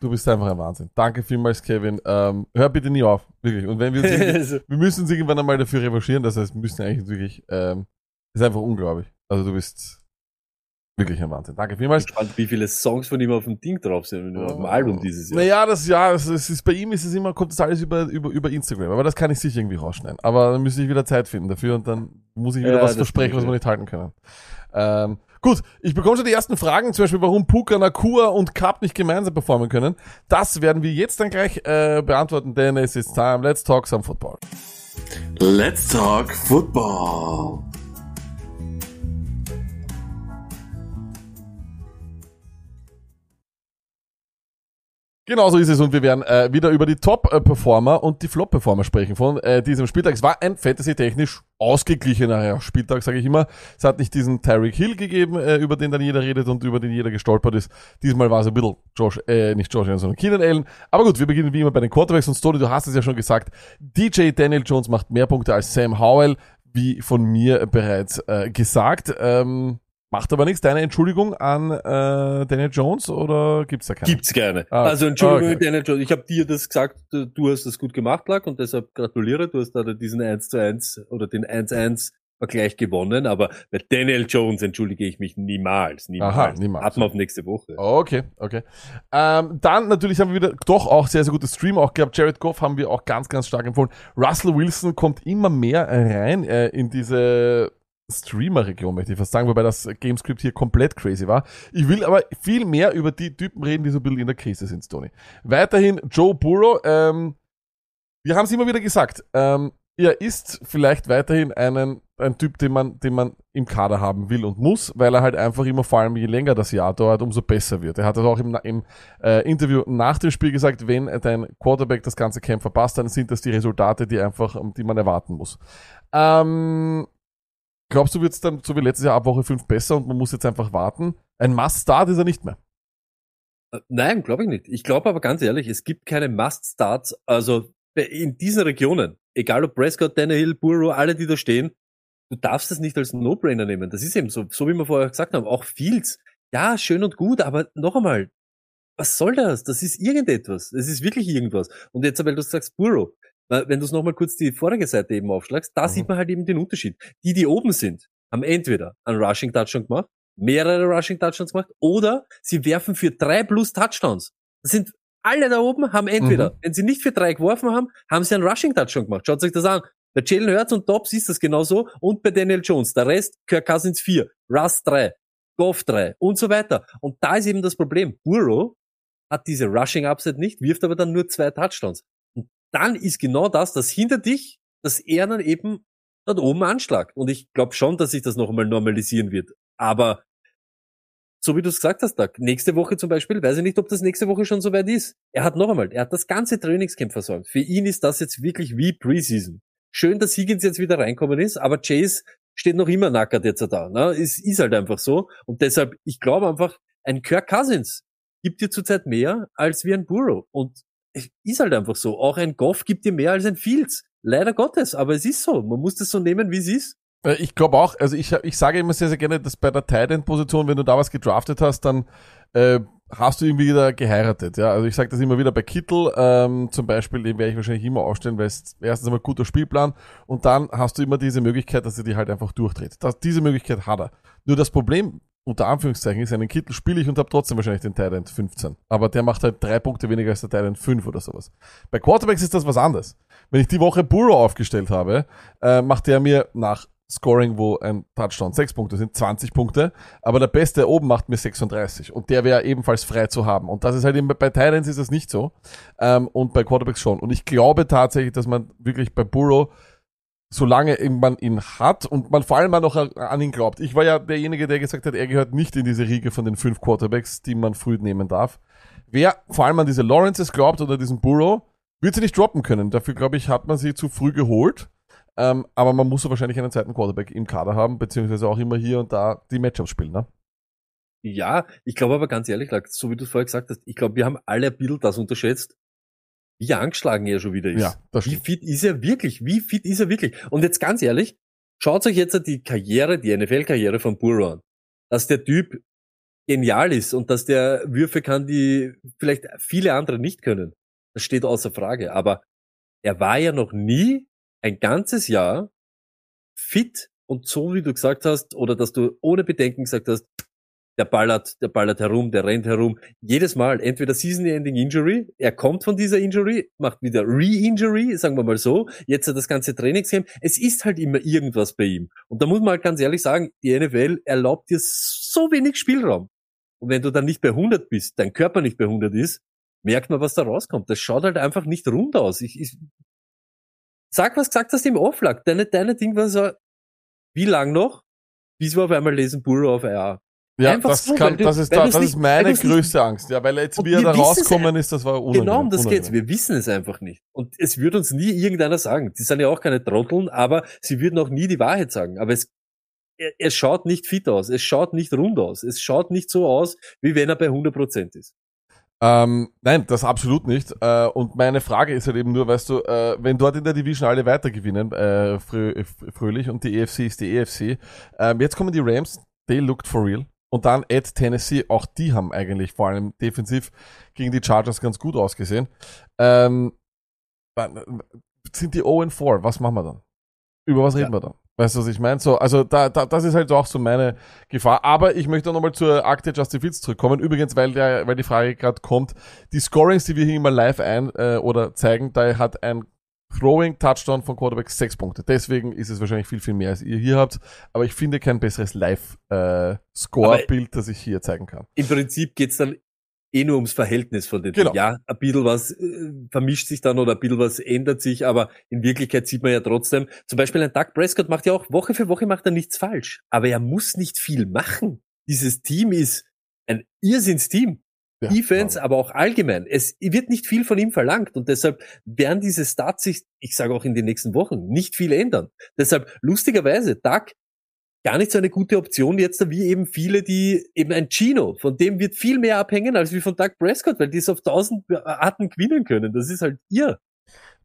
Speaker 2: du bist einfach ein Wahnsinn. Danke vielmals, Kevin. Ähm, hör bitte nie auf, wirklich. Und wenn wir uns
Speaker 1: Also,
Speaker 2: wir müssen uns irgendwann einmal dafür revanchieren, das heißt, wir müssen eigentlich wirklich, ähm, ist einfach unglaublich. Also du bist wirklich ein Wahnsinn. Danke
Speaker 1: ich
Speaker 2: vielmals.
Speaker 1: bin gespannt, wie viele Songs von ihm auf dem Ding drauf sind, auf dem Album dieses Jahr.
Speaker 2: Naja, das ja, es es ist bei ihm ist es immer, kommt das alles über, über, über Instagram, aber das kann ich sicher irgendwie rausschneiden. Aber dann müsste ich wieder Zeit finden dafür und dann muss ich wieder
Speaker 1: Ja,
Speaker 2: was
Speaker 1: das
Speaker 2: versprechen, was wir nicht halten können. Ähm, gut, ich bekomme schon die ersten Fragen, zum Beispiel, warum Puka, Nakua und Cup nicht gemeinsam performen können. Das werden wir jetzt dann gleich äh, beantworten, denn es ist time. Let's talk some football.
Speaker 5: Let's talk football.
Speaker 2: Genau so ist es und wir werden äh, wieder über die Top-Performer und die Flop-Performer sprechen von äh, diesem Spieltag. Es war ein fantasy-technisch ausgeglichener Spieltag, sage ich immer. Es hat nicht diesen Tyreek Hill gegeben, äh, über den dann jeder redet und über den jeder gestolpert ist. Diesmal war es ein bisschen Josh, äh, nicht Josh sondern Keenan Allen. Aber gut, wir beginnen wie immer bei den Quarterbacks und Story, du hast es ja schon gesagt. DJ Daniel Jones macht mehr Punkte als Sam Howell, wie von mir bereits äh, gesagt. Ähm, macht aber nichts. Deine Entschuldigung an äh, Daniel Jones oder gibt's da keine?
Speaker 1: Gibt's gerne.
Speaker 2: Ah,
Speaker 1: also Entschuldigung,
Speaker 2: okay.
Speaker 1: Daniel Jones, ich habe dir das gesagt, du hast das gut gemacht, Lack, und deshalb gratuliere, du hast da diesen 1 zu 1 oder den 1-1 Vergleich gewonnen, aber bei Daniel Jones entschuldige ich mich niemals, niemals.
Speaker 2: Aha, niemals.
Speaker 1: Hat man auf nächste Woche.
Speaker 2: Okay, okay. Ähm, dann natürlich haben wir wieder doch auch sehr, sehr gutes Stream auch gehabt. Jared Goff haben wir auch ganz, ganz stark empfohlen. Russell Wilson kommt immer mehr rein äh, in diese Streamer-Region, möchte ich fast sagen, wobei das Gamescript hier komplett crazy war. Ich will aber viel mehr über die Typen reden, die so ein bisschen in der Krise sind, Tony. Weiterhin Joe Burrow. Ähm, wir haben es immer wieder gesagt. Ähm, er ist vielleicht weiterhin einen, ein Typ, den man, den man im Kader haben will und muss, weil er halt einfach immer, vor allem je länger das Jahr dauert, umso besser wird. Er hat das auch im, im äh, Interview nach dem Spiel gesagt, wenn dein Quarterback das ganze Camp verpasst, dann sind das die Resultate, die einfach, die man erwarten muss. Ähm, glaubst du, wird es dann so wie letztes Jahr ab Woche 5 besser und man muss jetzt einfach warten? Ein Must-Start ist er nicht mehr.
Speaker 1: Äh, Nein, glaube ich nicht. Ich glaube aber ganz ehrlich, es gibt keine Must-Starts, also in diesen Regionen, egal ob Prescott, Tannehill, Burrow, alle, die da stehen, du darfst das nicht als No-Brainer nehmen. Das ist eben so, so wie wir vorher gesagt haben, auch Fields. Ja, schön und gut, aber noch einmal, was soll das? Das ist irgendetwas. Es ist wirklich irgendwas. Und jetzt, weil du sagst Burrow, wenn du es nochmal kurz die vorige Seite eben aufschlagst, da
Speaker 2: Mhm.
Speaker 1: sieht man halt eben den Unterschied. Die, die oben sind, haben entweder einen Rushing Touchdown gemacht, mehrere Rushing Touchdowns gemacht, oder sie werfen für drei plus Touchdowns. Das sind alle da oben, haben entweder,
Speaker 2: Mhm.
Speaker 1: wenn sie nicht für drei geworfen haben, haben sie einen Rushing Touchdown gemacht. Schaut euch das an. Bei Jalen Hurts und Dobbs ist das genauso und bei Daniel Jones. Der Rest, Kirk Cousins 4, Russ 3, Goff 3 und so weiter. Und da ist eben das Problem. Burrow hat diese Rushing Upside nicht, wirft aber dann nur zwei Touchdowns. Dann ist genau das, das hinter dich, dass er dann eben dort oben anschlagt. Und ich glaube schon, dass sich das noch einmal normalisieren wird. Aber so wie du es gesagt hast, Doug, nächste Woche zum Beispiel, weiß ich nicht, ob das nächste Woche schon soweit ist. Er hat noch einmal, er hat das ganze Trainingscamp versäumt. Für ihn ist das jetzt wirklich wie Preseason. Schön, dass Higgins jetzt wieder reinkommen ist, aber Chase steht noch immer nackert jetzt da. Ne? Es ist halt einfach so. Und deshalb, ich glaube einfach, ein Kirk Cousins gibt dir zurzeit mehr als wie ein Burrow. Und ist halt einfach so. Auch ein Goff gibt dir mehr als ein Fields. Leider Gottes, aber es ist so. Man muss das so nehmen, wie es ist.
Speaker 2: Äh, Ich glaube auch, also ich, ich sage immer sehr, sehr gerne, dass bei der Tight End Position, wenn du da was gedraftet hast, dann äh, hast du irgendwie wieder geheiratet. Ja, also ich sage das immer wieder bei Kittel ähm, zum Beispiel, den werde ich wahrscheinlich immer aufstellen, weil es erstens einmal guter Spielplan und dann hast du immer diese Möglichkeit, dass er die halt einfach durchdreht. Das, diese Möglichkeit hat er. Nur das Problem unter Anführungszeichen ist, einen Kittel spiele ich und habe trotzdem wahrscheinlich den Tight End 15. Aber der macht halt drei Punkte weniger als der Tight End 5 oder sowas. Bei Quarterbacks ist das was anderes. Wenn ich die Woche Burrow aufgestellt habe, äh, macht der mir nach Scoring, wo ein Touchdown sechs Punkte sind, 20 Punkte, aber der Beste oben macht mir 36 und der wäre ebenfalls frei zu haben. Und das ist halt eben, bei Titans ist das nicht so ähm, und bei Quarterbacks schon. Und ich glaube tatsächlich, dass man wirklich bei Burrow, solange man ihn hat und man vor allem mal noch an, ihn glaubt. Ich war ja derjenige, der gesagt hat, er gehört nicht in diese Riege von den fünf Quarterbacks, die man früh nehmen darf. Wer vor allem an diese Lawrences glaubt oder diesen Burrow, wird sie nicht droppen können. Dafür, glaube ich, hat man sie zu früh geholt. Ähm, aber man muss so wahrscheinlich einen zweiten Quarterback im Kader haben, beziehungsweise auch immer hier und da die Matchups spielen, ne?
Speaker 1: Ja, ich glaube aber ganz ehrlich, so wie du es vorher gesagt hast, ich glaube, wir haben alle ein bisschen das unterschätzt, wie angeschlagen er schon wieder ist.
Speaker 2: Ja, das
Speaker 1: Wie fit ist er wirklich? Wie fit ist er wirklich? Und jetzt ganz ehrlich, schaut euch jetzt die Karriere, die NFL-Karriere von Burrow an. Dass der Typ genial ist und dass der Würfe kann, die vielleicht viele andere nicht können. Das steht außer Frage. Aber er war ja noch nie ein ganzes Jahr fit und so wie du gesagt hast, oder dass du ohne Bedenken gesagt hast, der ballert, der ballert herum, der rennt herum. Jedes Mal, entweder Season-Ending Injury, er kommt von dieser Injury, macht wieder Re-Injury, sagen wir mal so, jetzt hat das ganze Trainingscamp. Es ist halt immer irgendwas bei ihm. Und da muss man halt ganz ehrlich sagen, die NFL erlaubt dir so wenig Spielraum. Und wenn du dann nicht bei 100 bist, dein Körper nicht bei 100 ist, merkt man, was da rauskommt. Das schaut halt einfach nicht rund aus. Ich, ich sag, was gesagt hast im Offlag. Deine, deine Ding war so, wie lang noch? Bis wir auf einmal lesen Burrow auf IR.
Speaker 2: Ja,
Speaker 1: Einfach
Speaker 2: das,
Speaker 1: so,
Speaker 2: kann,
Speaker 1: du-
Speaker 2: das ist, da, das
Speaker 1: nicht-
Speaker 2: ist meine
Speaker 1: du's nicht-
Speaker 2: größte Angst. Ja, weil jetzt, wie er da rauskommen ist, das war unangenehm.
Speaker 1: Genau, um das geht's. Wir wissen es einfach nicht. Und es wird uns nie irgendeiner sagen. Die sind ja auch keine Trotteln, aber sie würden auch nie die Wahrheit sagen. Aber es, er- es schaut nicht fit aus. Es schaut nicht rund aus. Es schaut nicht so aus, wie wenn er bei 100% ist.
Speaker 2: Ähm, nein, das absolut nicht. Äh, und meine Frage ist halt eben nur, weißt du, äh, wenn dort in der Division alle weiter gewinnen, äh, frö äh, fröhlich, und die EFC ist die EFC, ähm, jetzt kommen die Rams, they looked for real. Und dann at Tennessee, auch die haben eigentlich vor allem defensiv gegen die Chargers ganz gut ausgesehen. Ähm, sind die 0-4, was machen wir dann? Über was reden wir dann? Weißt du, was ich meine? So, also da, da, das ist halt auch so meine Gefahr. Aber ich möchte nochmal zur Akte Justin Fields zurückkommen. Übrigens, weil der, weil die Frage gerade kommt, die Scorings, die wir hier immer live ein äh, oder zeigen, da hat ein Throwing Touchdown von Quarterback sechs Punkte. Deswegen ist es wahrscheinlich viel, viel mehr, als ihr hier habt. Aber ich finde kein besseres Live-Score-Bild, das ich hier zeigen kann.
Speaker 1: Im Prinzip geht's dann eh nur ums Verhältnis von den
Speaker 2: Genau.
Speaker 1: Ja, ein bisschen was äh, vermischt sich dann oder ein bisschen was ändert sich, aber in Wirklichkeit sieht man ja trotzdem, zum Beispiel ein Doug Prescott macht ja auch Woche für Woche macht er nichts falsch, aber er muss nicht viel machen. Dieses Team ist ein Irrsinnsteam.
Speaker 2: Ja,
Speaker 1: Defense, aber auch allgemein. Es wird nicht viel von ihm verlangt und deshalb werden diese Stats sich, ich sage auch in den nächsten Wochen, nicht viel ändern. Deshalb lustigerweise, Doug gar nicht so eine gute Option jetzt, wie eben viele, die eben ein Gino, von dem wird viel mehr abhängen als wie von Doug Prescott, weil die es auf tausend Arten gewinnen können. Das ist halt ihr.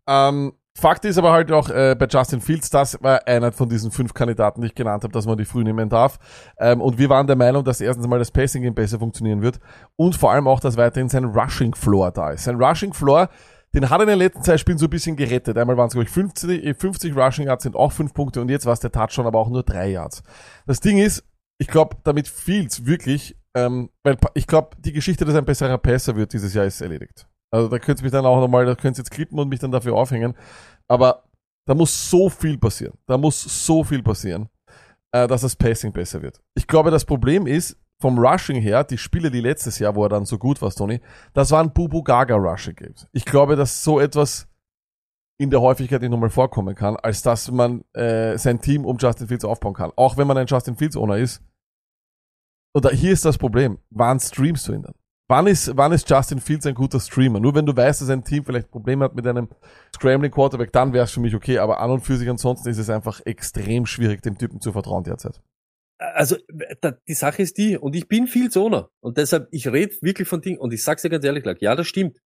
Speaker 2: Ähm, Fakt ist aber halt auch äh, bei Justin Fields, das war einer von diesen fünf Kandidaten, die ich genannt habe, dass man die früh nehmen darf. Ähm, und wir waren der Meinung, dass erstens mal das Passing Game besser funktionieren wird und vor allem auch, dass weiterhin sein Rushing Floor da ist. Sein Rushing Floor, den hat er in den letzten zwei Spielen so ein bisschen gerettet. Einmal waren es, glaube ich, 50, äh, 50 Rushing Yards sind auch fünf Punkte und jetzt war es der Touchdown, aber auch nur drei Yards. Das Ding ist, ich glaube, damit Fields wirklich, ähm, weil ich glaube, die Geschichte, dass er ein besserer Passer wird dieses Jahr, ist erledigt. Also da könnt ihr mich dann auch nochmal, da könnt ihr jetzt klippen und mich dann dafür aufhängen. Aber da muss so viel passieren. Da muss so viel passieren, äh, dass das Passing besser wird. Ich glaube, das Problem ist, vom Rushing her, die Spiele, die letztes Jahr, wo er dann so gut war, Tony, das waren Bubu Gaga Rushing Games. Ich glaube, dass so etwas in der Häufigkeit nicht nochmal vorkommen kann, als dass man äh, sein Team um Justin Fields aufbauen kann. Auch wenn man ein Justin Fields Owner ist. Da, hier ist das Problem. Wann streamst du ihn dann? Wann ist, wann ist Justin Fields ein guter Streamer? Nur wenn du weißt, dass ein Team vielleicht Probleme hat mit einem Scrambling Quarterback, dann wäre es für mich okay. Aber an und für sich ansonsten ist es einfach extrem schwierig, dem Typen zu vertrauen derzeit.
Speaker 1: Also die Sache ist die, und ich bin viel Zoner. Und deshalb, ich rede wirklich von Dingen, und ich sag's dir ganz ehrlich, ja, das stimmt.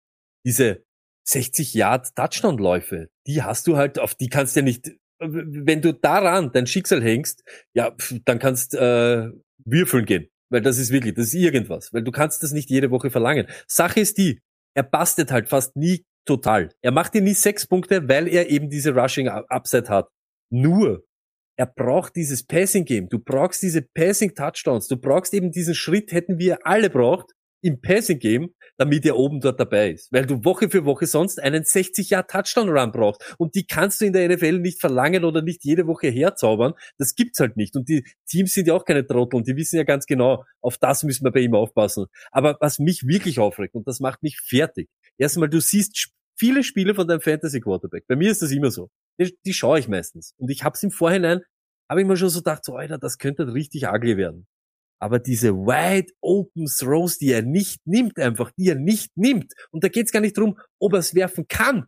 Speaker 1: Diese 60 Yard Touchdown-Läufe, die hast du halt, auf die kannst du ja nicht, wenn du daran dein Schicksal hängst, ja, dann kannst äh, würfeln gehen. Weil das ist wirklich, das ist irgendwas. Weil du kannst das nicht jede Woche verlangen. Sache ist die, er bastet halt fast nie total. Er macht dir nie sechs Punkte, weil er eben diese Rushing Upside hat. Nur, er braucht dieses Passing Game. Du brauchst diese Passing Touchdowns. Du brauchst eben diesen Schritt, hätten wir alle braucht im Passing Game, damit er oben dort dabei ist. Weil du Woche für Woche sonst einen 60 Jahr Touchdown Run brauchst. Und die kannst du in der NFL nicht verlangen oder nicht jede Woche herzaubern. Das gibt's halt nicht. Und die Teams sind ja auch keine Trottel und die wissen ja ganz genau, auf das müssen wir bei ihm aufpassen. Aber was mich wirklich aufregt, und das macht mich fertig. Erstmal, du siehst viele Spiele von deinem Fantasy Quarterback. Bei mir ist das immer so. Die, die schaue ich meistens. Und ich hab's im Vorhinein, habe ich mir schon so gedacht, so, Alter, das könnte richtig ugly werden. Aber diese wide open Throws, die er nicht nimmt, einfach, die er nicht nimmt. Und da geht's gar nicht drum, ob er es werfen kann.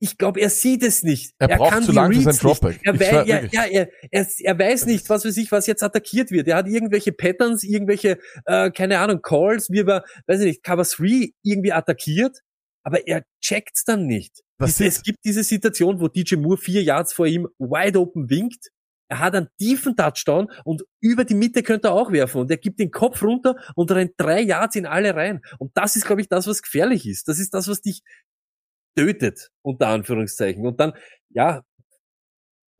Speaker 1: Ich glaube, er sieht es nicht.
Speaker 2: Er braucht
Speaker 1: kann
Speaker 2: zu
Speaker 1: die
Speaker 2: lang für sein. Dropback.
Speaker 1: Er, wei-
Speaker 2: schwör,
Speaker 1: ja, er, er, er weiß nicht, was für sich, was jetzt attackiert wird. Er hat irgendwelche Patterns, irgendwelche, äh, keine Ahnung, Calls, wie er, weiß ich nicht, Cover 3 irgendwie attackiert, aber er checkt's dann nicht.
Speaker 2: Ist-
Speaker 1: es gibt diese Situation, wo DJ Moore vier Yards vor ihm wide open winkt. Er hat einen tiefen Touchdown und über die Mitte könnte er auch werfen und er gibt den Kopf runter und rennt drei Yards in alle rein. Und das ist, glaube ich, das, was gefährlich ist. Das ist das, was dich tötet, unter Anführungszeichen. Und dann, ja,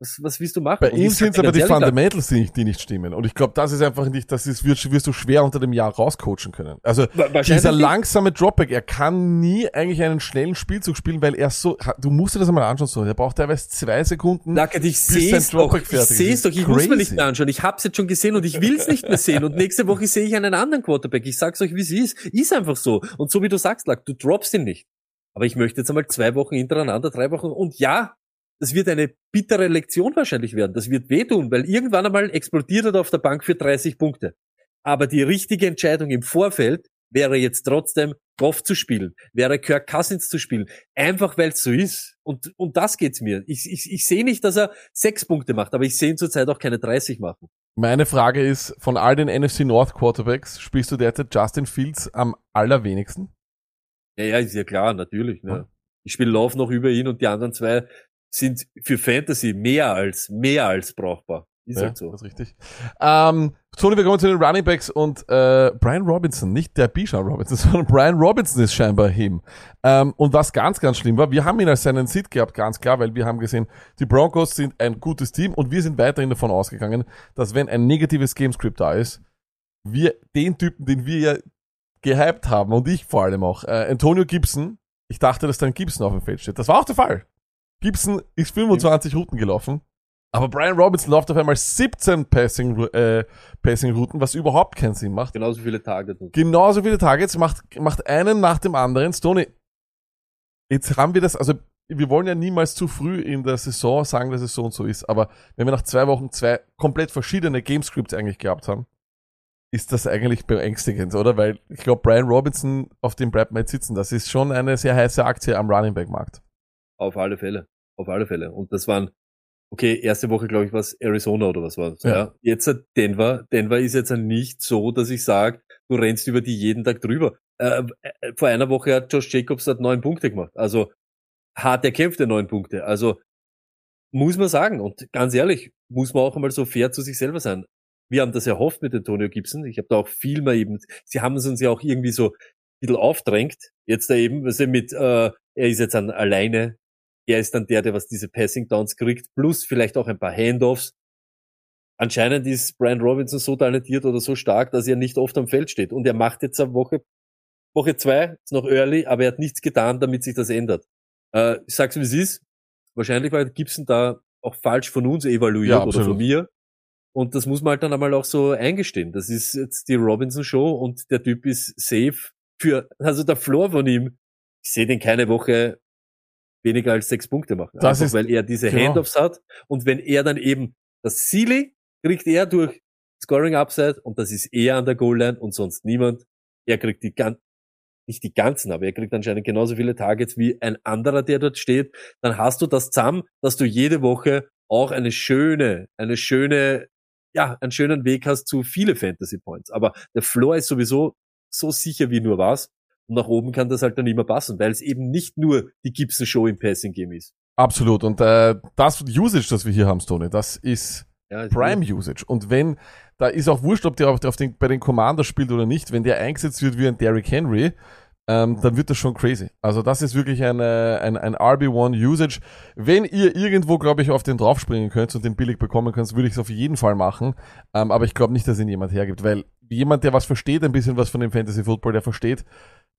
Speaker 1: was, was willst du machen?
Speaker 2: Bei
Speaker 1: Und
Speaker 2: ihm sind es aber die Fundamentals, die nicht, die nicht stimmen. Und ich glaube, das ist einfach nicht, das ist, wirst, wirst du schwer unter dem Jahr rauscoachen können. Also dieser langsame Dropback, er kann nie eigentlich einen schnellen Spielzug spielen, weil er so, du musst dir das einmal anschauen, so, er braucht teilweise zwei Sekunden.
Speaker 1: Lackert, ich
Speaker 2: bis
Speaker 1: sehe
Speaker 2: sein
Speaker 1: es doch, ich
Speaker 2: fertig ist.
Speaker 1: sehe es doch, ich
Speaker 2: ist
Speaker 1: muss mir nicht
Speaker 2: crazy.
Speaker 1: mehr anschauen. Ich hab's jetzt schon gesehen und ich will's nicht mehr sehen. Und nächste Woche sehe ich einen anderen Quarterback. Ich sag's euch, wie es ist. Ist einfach so. Und so wie du sagst, Lack, du droppst ihn nicht. Aber ich möchte jetzt einmal zwei Wochen hintereinander, drei Wochen und ja, das wird eine bittere Lektion wahrscheinlich werden. Das wird wehtun, weil irgendwann einmal explodiert er auf der Bank für 30 Punkte. Aber die richtige Entscheidung im Vorfeld wäre jetzt trotzdem Goff zu spielen, wäre Kirk Cousins zu spielen, einfach weil es so ist. Und, und das geht's mir. Ich, ich, ich sehe nicht, dass er sechs Punkte macht, aber ich sehe ihn zurzeit auch keine 30 machen.
Speaker 2: Meine Frage ist, von all den NFC North Quarterbacks spielst du derzeit Justin Fields am allerwenigsten?
Speaker 1: Ja, ja, ist ja klar, natürlich. Ne? Ich spiele Love noch über ihn und die anderen zwei sind für Fantasy mehr als, mehr als brauchbar. Ist
Speaker 2: ja,
Speaker 1: halt so.
Speaker 2: das ist richtig. Ähm, Tony, wir kommen zu den Running Backs und äh, Brian Robinson, nicht der Bijan Robinson, sondern Brian Robinson ist scheinbar him. Ähm, und was ganz, ganz schlimm war, wir haben ihn als seinen Seed gehabt, ganz klar, weil wir haben gesehen, die Broncos sind ein gutes Team und wir sind weiterhin davon ausgegangen, dass wenn ein negatives Gamescript da ist, wir den Typen, den wir ja gehypt haben und ich vor allem auch, äh, Antonio Gibson, ich dachte, dass dann Gibson auf dem Feld steht. Das war auch der Fall. Gibson ist 25 Routen gelaufen Aber Brian Robinson läuft auf einmal 17 Passing, äh, Passing-Routen, was überhaupt keinen Sinn macht.
Speaker 1: Genauso viele Tage.
Speaker 2: Genauso viele Targets, macht, macht einen nach dem anderen. Stoney, jetzt haben wir das, also wir wollen ja niemals zu früh in der Saison sagen, dass es so und so ist, aber wenn wir nach zwei Wochen zwei komplett verschiedene Gamescripts eigentlich gehabt haben, ist das eigentlich beängstigend, oder? Weil ich glaube, Brian Robinson, auf dem bleibt man jetzt sitzen. Das ist schon eine sehr heiße Aktie am Running Back Markt.
Speaker 1: Auf alle Fälle. Auf alle Fälle. Und das waren, okay, erste Woche, glaube ich, was Arizona oder was war
Speaker 2: Ja.
Speaker 1: ja. Jetzt Denver. Denver ist jetzt nicht so, dass ich sage, du rennst über die jeden Tag drüber. Äh, äh, vor einer Woche hat Josh Jacobs hat neun Punkte gemacht. Also hart erkämpfte neun Punkte. Also muss man sagen. Und ganz ehrlich, muss man auch einmal so fair zu sich selber sein. Wir haben das erhofft mit Antonio Gibson. Ich habe da auch viel mehr eben, sie haben es uns ja auch irgendwie so ein bisschen aufdrängt. Jetzt da eben, was er mit, äh, er ist jetzt dann alleine. Er ist dann der, der was diese Passing Downs kriegt, plus vielleicht auch ein paar Handoffs. Anscheinend ist Brian Robinson so talentiert oder so stark, dass er nicht oft am Feld steht. Und er macht jetzt eine Woche, Woche zwei, ist noch early, aber er hat nichts getan, damit sich das ändert. Äh, ich sag's wie es ist. Wahrscheinlich war Gibson da auch falsch von uns evaluiert
Speaker 2: Ja,
Speaker 1: oder von mir. Und das muss man halt dann einmal auch so eingestehen. Das ist jetzt die Robinson Show und der Typ ist safe für, also der Floor von ihm, ich sehe den keine Woche weniger als sechs Punkte machen.
Speaker 2: Das
Speaker 1: Einfach,
Speaker 2: ist-
Speaker 1: weil er diese
Speaker 2: genau.
Speaker 1: Handoffs hat. Und wenn er dann eben das Ceiling kriegt er durch Scoring Upside und das ist er an der Goal Line und sonst niemand. Er kriegt die gan nicht die ganzen, aber er kriegt anscheinend genauso viele Targets wie ein anderer, der dort steht. Dann hast du das zusammen, dass du jede Woche auch eine schöne, eine schöne, ja, einen schönen Weg hast zu viele Fantasy Points. Aber der Floor ist sowieso so sicher wie nur was. Und nach oben kann das halt dann immer passen, weil es eben nicht nur die Gibson Show im Passing Game ist.
Speaker 2: Absolut. Und äh, das Usage, das wir hier haben, Stoney, das ist
Speaker 1: Ja,
Speaker 2: Prime Usage. Und wenn, da ist auch wurscht, ob der auf, auf den, bei den Commanders spielt oder nicht, wenn der eingesetzt wird wie ein Derrick Henry, ähm, dann wird das schon crazy. Also das ist wirklich ein, äh, ein, ein RB1 Usage. Wenn ihr irgendwo, glaube ich, auf den draufspringen könnt und den billig bekommen könnt, würde ich es auf jeden Fall machen. Ähm, aber ich glaube nicht, dass ihn jemand hergibt, weil jemand, der was versteht, ein bisschen was von dem Fantasy Football, der versteht,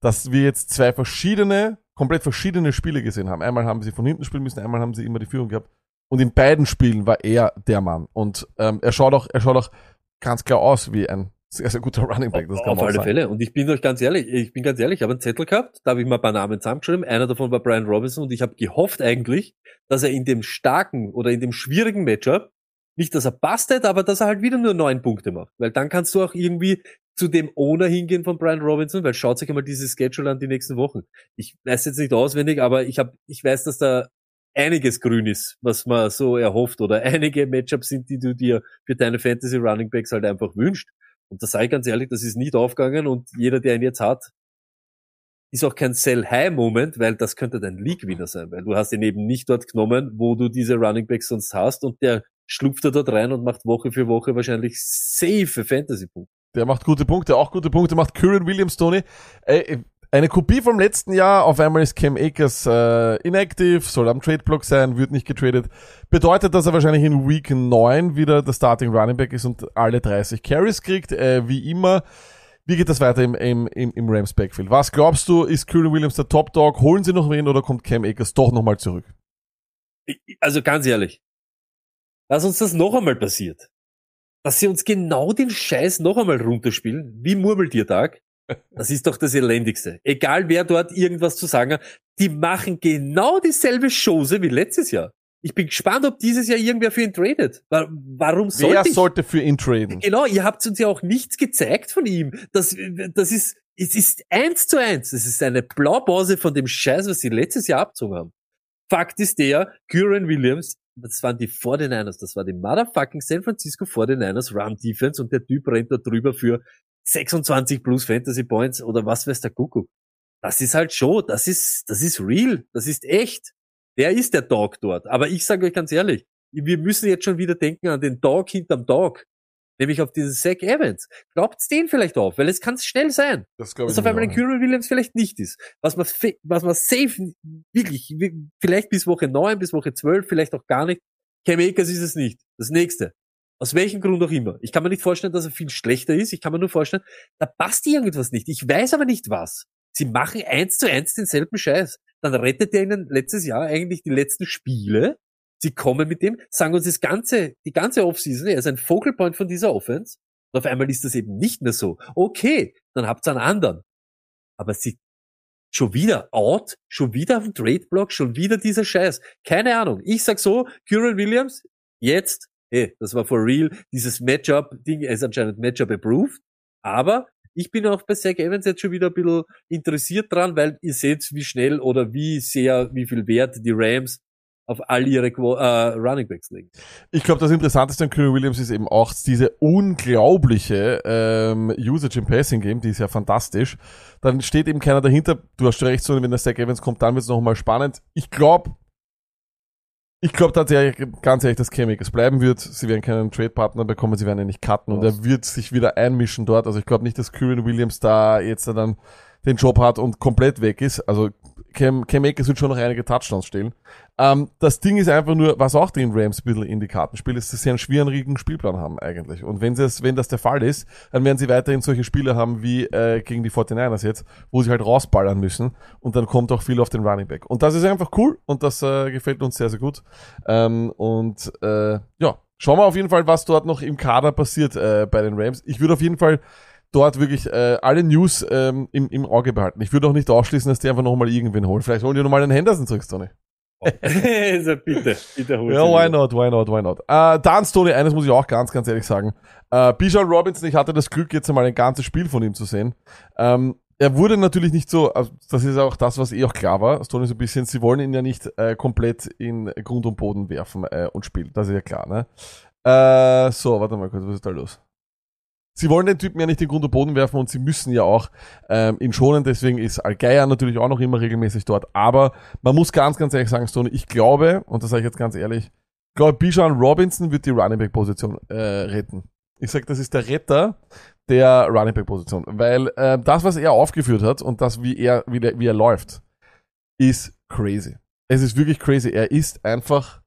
Speaker 2: dass wir jetzt zwei verschiedene, komplett verschiedene Spiele gesehen haben. Einmal haben sie von hinten spielen müssen, einmal haben sie immer die Führung gehabt. Und in beiden Spielen war er der Mann. Und ähm, er schaut auch, er schaut auch ganz klar aus wie ein sehr, sehr guter Running Back. Das kann
Speaker 1: Auf
Speaker 2: man
Speaker 1: alle
Speaker 2: sagen.
Speaker 1: Fälle. Und ich bin euch ganz ehrlich, ich bin ganz ehrlich, ich habe einen Zettel gehabt, da habe ich mal ein paar Namen zusammengeschrieben. Einer davon war Brian Robinson und ich habe gehofft eigentlich, dass er in dem starken oder in dem schwierigen Matchup, nicht, dass er bastet, aber dass er halt wieder nur neun Punkte macht. Weil dann kannst du auch irgendwie zu dem Owner hingehen von Brian Robinson, weil schaut sich einmal dieses Schedule an die nächsten Wochen. Ich weiß jetzt nicht auswendig, aber ich habe, ich weiß, dass da einiges grün ist, was man so erhofft oder einige Matchups sind, die du dir für deine Fantasy Running Backs halt einfach wünscht. Und da sei ich ganz ehrlich, das ist nicht aufgegangen und jeder, der ihn jetzt hat, ist auch kein Sell-High-Moment, weil das könnte dein League-Winner sein, weil du hast ihn eben nicht dort genommen, wo du diese Running Backs sonst hast und der schlupft da dort rein und macht Woche für Woche wahrscheinlich safe Fantasy-Punkte.
Speaker 2: Der macht gute Punkte, auch gute Punkte macht Kyron Williams, Tony. Eine Kopie vom letzten Jahr, auf einmal ist Cam Akers äh, inactive, soll am Trade-Block sein, wird nicht getradet. Bedeutet, dass er wahrscheinlich in Week 9 wieder der Starting Running Back ist und alle 30 Carries kriegt, äh, wie immer. Wie geht das weiter im, im, im, im Rams Backfield? Was glaubst du, ist Kyron Williams der Top Dog? Holen sie noch wen oder kommt Cam Akers doch nochmal zurück?
Speaker 1: Also ganz ehrlich, lass uns das noch einmal passiert. Dass sie uns genau den Scheiß noch einmal runterspielen, wie Murmeltiertag, das ist doch das Elendigste. Egal wer dort irgendwas zu sagen hat, die machen genau dieselbe Chose wie letztes Jahr. Ich bin gespannt, ob dieses Jahr irgendwer für ihn tradet. Wa- Warum
Speaker 2: Wer
Speaker 1: sollte ich?
Speaker 2: sollte für ihn traden?
Speaker 1: Genau, ihr habt uns ja auch nichts gezeigt von ihm. Das, das ist, es ist eins zu eins. Es ist eine Blaupause von dem Scheiß, was sie letztes Jahr abgezogen haben. Fakt ist der, Kyron Williams, das waren die 49ers, das war die motherfucking San Francisco 49ers Run Defense und der Typ rennt da drüber für 26 plus Fantasy Points oder was weiß der Kuckuck. Das ist halt schon, das ist, das ist real, das ist echt. Der ist der Dog dort. Aber ich sage euch ganz ehrlich, wir müssen jetzt schon wieder denken an den Dog hinterm Dog. Nämlich auf diesen Zach Evans. Glaubt's den vielleicht auf, weil es kann schnell sein,
Speaker 2: Das glaube
Speaker 1: dass auf einmal ein Kyron Williams vielleicht nicht ist. Was man, was man safe, wirklich, wi- vielleicht bis Woche 9, bis Woche 12, vielleicht auch gar nicht. Cam Akers ist es nicht. Das nächste. Aus welchem Grund auch immer. Ich kann mir nicht vorstellen, dass er viel schlechter ist. Ich kann mir nur vorstellen, da passt irgendwas nicht. Ich weiß aber nicht was. Sie machen eins zu eins denselben Scheiß. Dann rettet er ihnen letztes Jahr eigentlich die letzten Spiele. Sie kommen mit dem, sagen uns das ganze, die ganze Offseason, er ist ein Focal Point von dieser Offense. Und auf einmal ist das eben nicht mehr so. Okay, dann habt ihr einen anderen. Aber sie schon wieder out, schon wieder auf dem Trade-Block, schon wieder dieser Scheiß. Keine Ahnung. Ich sag so, Kieran Williams, jetzt, hey, das war for real, dieses Matchup-Ding ist anscheinend Matchup approved. Aber ich bin auch bei Zach Evans jetzt schon wieder ein bisschen interessiert dran, weil ihr seht, wie schnell oder wie sehr, wie viel Wert die Rams auf all ihre Quo äh, Running Backs legen.
Speaker 2: Ich glaube, das Interessanteste an Kyrie Williams ist eben auch diese unglaubliche ähm, Usage im Passing Game, die ist ja fantastisch. Dann steht eben keiner dahinter. Du hast recht, so wenn der Zach Evans kommt, dann wird es nochmal spannend. Ich glaube, ich glaube tatsächlich, ganz ehrlich, dass Cam Akers bleiben wird. Sie werden keinen Trade-Partner bekommen, sie werden ihn nicht cutten und er wird sich wieder einmischen dort. Also ich glaube nicht, dass Kyrian Williams da jetzt dann den Job hat und komplett weg ist. Also Cam, Cam Akers wird schon noch einige Touchdowns stehen. Ähm, das Ding ist einfach nur, was auch den Rams ein bisschen in die Karten spielt, ist, dass sie einen schwierigen Spielplan haben eigentlich. Und wenn, sie es, wenn das der Fall ist, dann werden sie weiterhin solche Spiele haben wie äh, gegen die 49ers jetzt, wo sie halt rausballern müssen und dann kommt auch viel auf den Running Back. Und das ist einfach cool und das äh, gefällt uns sehr, sehr gut. Ähm, und äh, ja, schauen wir auf jeden Fall, was dort noch im Kader passiert äh, bei den Rams. Ich würde auf jeden Fall dort wirklich äh, alle News ähm, im, im Auge behalten. Ich würde auch nicht ausschließen, dass die einfach nochmal irgendwen holen. Vielleicht holen die nochmal den Henderson zurück, Tony.
Speaker 1: also bitte, bitte hol
Speaker 2: Ja, why not, why not, why not. Äh, dann, Tony, eines muss ich auch ganz, ganz ehrlich sagen. Äh, Bijan Robinson, ich hatte das Glück, jetzt einmal ein ganzes Spiel von ihm zu sehen. Ähm, er wurde natürlich nicht so, also das ist auch das, was eh auch klar war, Tony so ein bisschen, sie wollen ihn ja nicht äh, komplett in Grund und Boden werfen äh, und spielen, das ist ja klar, ne? Äh, so, warte mal kurz, was ist da los? Sie wollen den Typen ja nicht in Grund und Boden werfen und sie müssen ja auch ähm, ihn schonen, deswegen ist Algeier natürlich auch noch immer regelmäßig dort. Aber man muss ganz, ganz ehrlich sagen, Stone, ich glaube, und das sage ich jetzt ganz ehrlich, ich glaube, Bijan Robinson wird die Running Back Position äh, retten. Ich sage, das ist der Retter der Running Back Position, weil äh, das, was er aufgeführt hat und das, wie er, wie, der, wie er läuft, ist crazy. Es ist wirklich crazy. Er ist einfach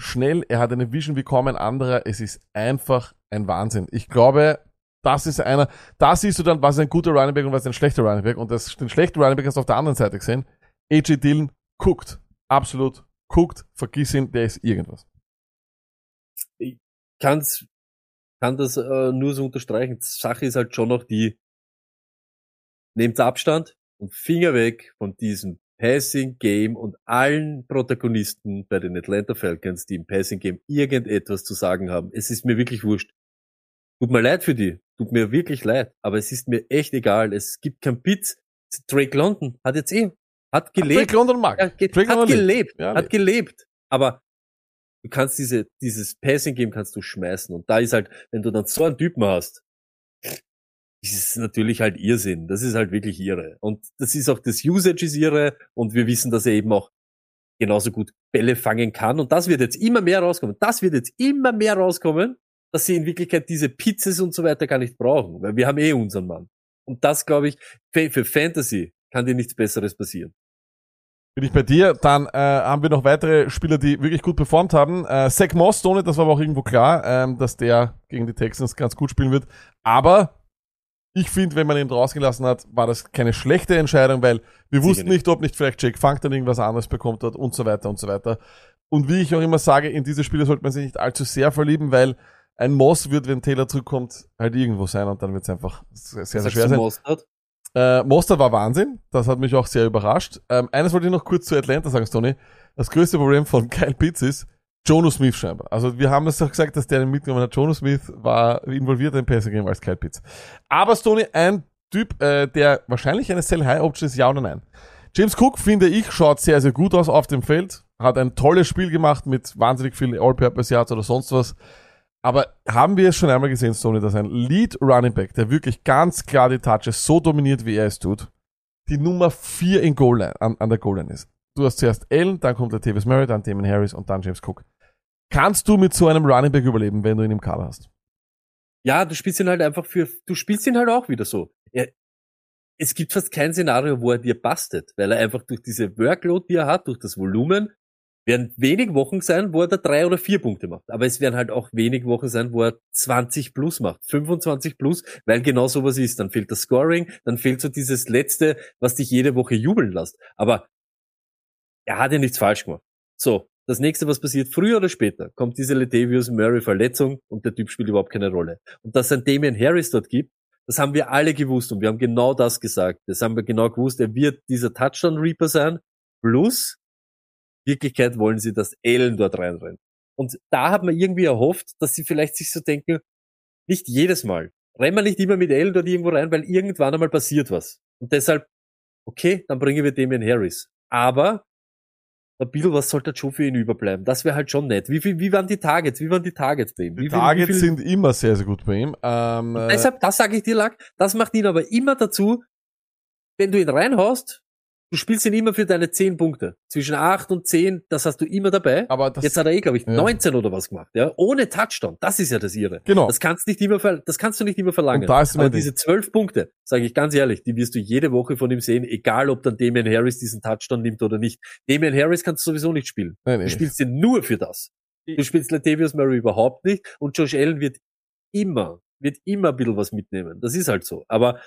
Speaker 2: schnell, er hat eine Vision wie kaum ein anderer. Es ist einfach ein Wahnsinn. Ich glaube, das ist einer, da siehst du dann, was ein guter Running Back und was ein schlechter Running Back. Und das, den schlechten Running Back hast du auf der anderen Seite gesehen. AJ Dillon guckt. Absolut guckt. Vergiss ihn, der ist irgendwas.
Speaker 1: Ich kann's, kann das äh, nur so unterstreichen. Sache ist halt schon noch die, nehmt Abstand und Finger weg von diesem Passing Game und allen Protagonisten bei den Atlanta Falcons, die im Passing Game irgendetwas zu sagen haben. Es ist mir wirklich wurscht. Tut mir leid für die. Tut mir wirklich leid. Aber es ist mir echt egal. Es gibt kein Pitz. Drake London hat jetzt eh, hat gelebt.
Speaker 2: Drake London mag.
Speaker 1: Ja, ge
Speaker 2: Drake
Speaker 1: hat
Speaker 2: London
Speaker 1: gelebt.
Speaker 2: Ja,
Speaker 1: hat
Speaker 2: lebt.
Speaker 1: gelebt. Aber du kannst diese, dieses Passing Game kannst du schmeißen. Und da ist halt, wenn du dann so einen Typen hast, das ist natürlich halt Irrsinn. Das ist halt wirklich irre. Und das ist auch, das Usage ist irre. Und wir wissen, dass er eben auch genauso gut Bälle fangen kann. Und das wird jetzt immer mehr rauskommen. Das wird jetzt immer mehr rauskommen, dass sie in Wirklichkeit diese Pizzas und so weiter gar nicht brauchen. Weil wir haben eh unseren Mann. Und das, glaube ich, für Fantasy kann dir nichts Besseres passieren.
Speaker 2: Bin ich bei dir. Dann äh, haben wir noch weitere Spieler, die wirklich gut performt haben. Äh, Zach Moss, Tony, das war aber auch irgendwo klar, ähm, dass der gegen die Texans ganz gut spielen wird. Aber ich finde, wenn man ihn rausgelassen hat, war das keine schlechte Entscheidung, weil wir
Speaker 1: Sicher
Speaker 2: wussten nicht, ob nicht vielleicht Jake Funk dann irgendwas anderes bekommt hat und so weiter und so weiter. Und wie ich auch immer sage, in diese Spiele sollte man sich nicht allzu sehr verlieben, weil ein Moss wird, wenn Taylor zurückkommt, halt irgendwo sein und dann wird es einfach sehr, sehr schwer sein.
Speaker 1: Mostert?
Speaker 2: Äh, Mostert war Wahnsinn. Das hat mich auch sehr überrascht. Ähm, eines wollte ich noch kurz zu Atlanta sagen, Tony. Das größte Problem von Kyle Pitts ist Jono Smith scheinbar. Also wir haben es doch gesagt, dass der mitgenommen hat. Jono Smith war involviert im Passing Game als Kyle Pitts. Aber Stoney, ein Typ, äh, der wahrscheinlich eine Sell High Option ist, ja oder nein. James Cook, finde ich, schaut sehr, sehr gut aus auf dem Feld. Hat ein tolles Spiel gemacht mit wahnsinnig viel All-Purpose Yards oder sonst was. Aber haben wir es schon einmal gesehen, Stoney, dass ein Lead Running Back, der wirklich ganz klar die Touches so dominiert, wie er es tut, die Nummer 4 in Goal Line, an, an der Goal Line ist. Du hast zuerst Allen, dann kommt der Tavis Murray, dann Damon Harris und dann James Cook. Kannst du mit so einem Running Back überleben, wenn du ihn im Kader hast?
Speaker 1: Ja, du spielst ihn halt einfach für, du spielst ihn halt auch wieder so. Er, es gibt fast kein Szenario, wo er dir bastet, weil er einfach durch diese Workload, die er hat, durch das Volumen, werden wenig Wochen sein, wo er da drei oder vier Punkte macht. Aber es werden halt auch wenig Wochen sein, wo er 20 plus macht, 25 plus, weil genau sowas ist. Dann fehlt das Scoring, dann fehlt so dieses Letzte, was dich jede Woche jubeln lässt. Aber er hat ja nichts falsch gemacht. So, das nächste, was passiert, früher oder später, kommt diese Latavius Murray Verletzung und der Typ spielt überhaupt keine Rolle. Und dass es ein Damian Harris dort gibt, das haben wir alle gewusst und wir haben genau das gesagt. Das haben wir genau gewusst. Er wird dieser Touchdown Reaper sein. Plus, Wirklichkeit wollen sie, dass Allen dort reinrennt. Und da hat man irgendwie erhofft, dass sie vielleicht sich so denken, nicht jedes Mal. Rennen wir nicht immer mit Allen dort irgendwo rein, weil irgendwann einmal passiert was. Und deshalb, okay, dann bringen wir Damian Harris. Aber ein bisschen was sollte schon für ihn überbleiben. Das wäre halt schon nett. Wie, viel, wie waren die Targets? Wie waren die Targets bei ihm?
Speaker 2: Die
Speaker 1: viel- wie
Speaker 2: Targets
Speaker 1: viel-
Speaker 2: sind immer sehr, sehr gut bei ihm. Ähm, äh,
Speaker 1: Deshalb, das sage ich dir, Lack, das macht ihn aber immer dazu, wenn du ihn reinhaust, du spielst ihn immer für deine 10 Punkte. Zwischen 8 und 10, das hast du immer dabei.
Speaker 2: aber das,
Speaker 1: Jetzt hat er eh, glaube ich,
Speaker 2: Ja.
Speaker 1: 19 oder was gemacht, ja, ohne Touchdown. Das ist ja das Irre.
Speaker 2: genau.
Speaker 1: Das kannst nicht immer, das kannst du nicht immer verlangen.
Speaker 2: Und da ist
Speaker 1: Aber
Speaker 2: Ding.
Speaker 1: diese 12 Punkte, sage ich ganz ehrlich, die wirst du jede Woche von ihm sehen, egal ob dann Damian Harris diesen Touchdown nimmt oder nicht. Damian Harris kannst du sowieso nicht spielen.
Speaker 2: Nein,
Speaker 1: Du
Speaker 2: nee.
Speaker 1: spielst ihn nur für das. Du spielst Latavius Murray überhaupt nicht und Josh Allen wird immer, wird immer ein bisschen was mitnehmen. Das ist halt so. Aber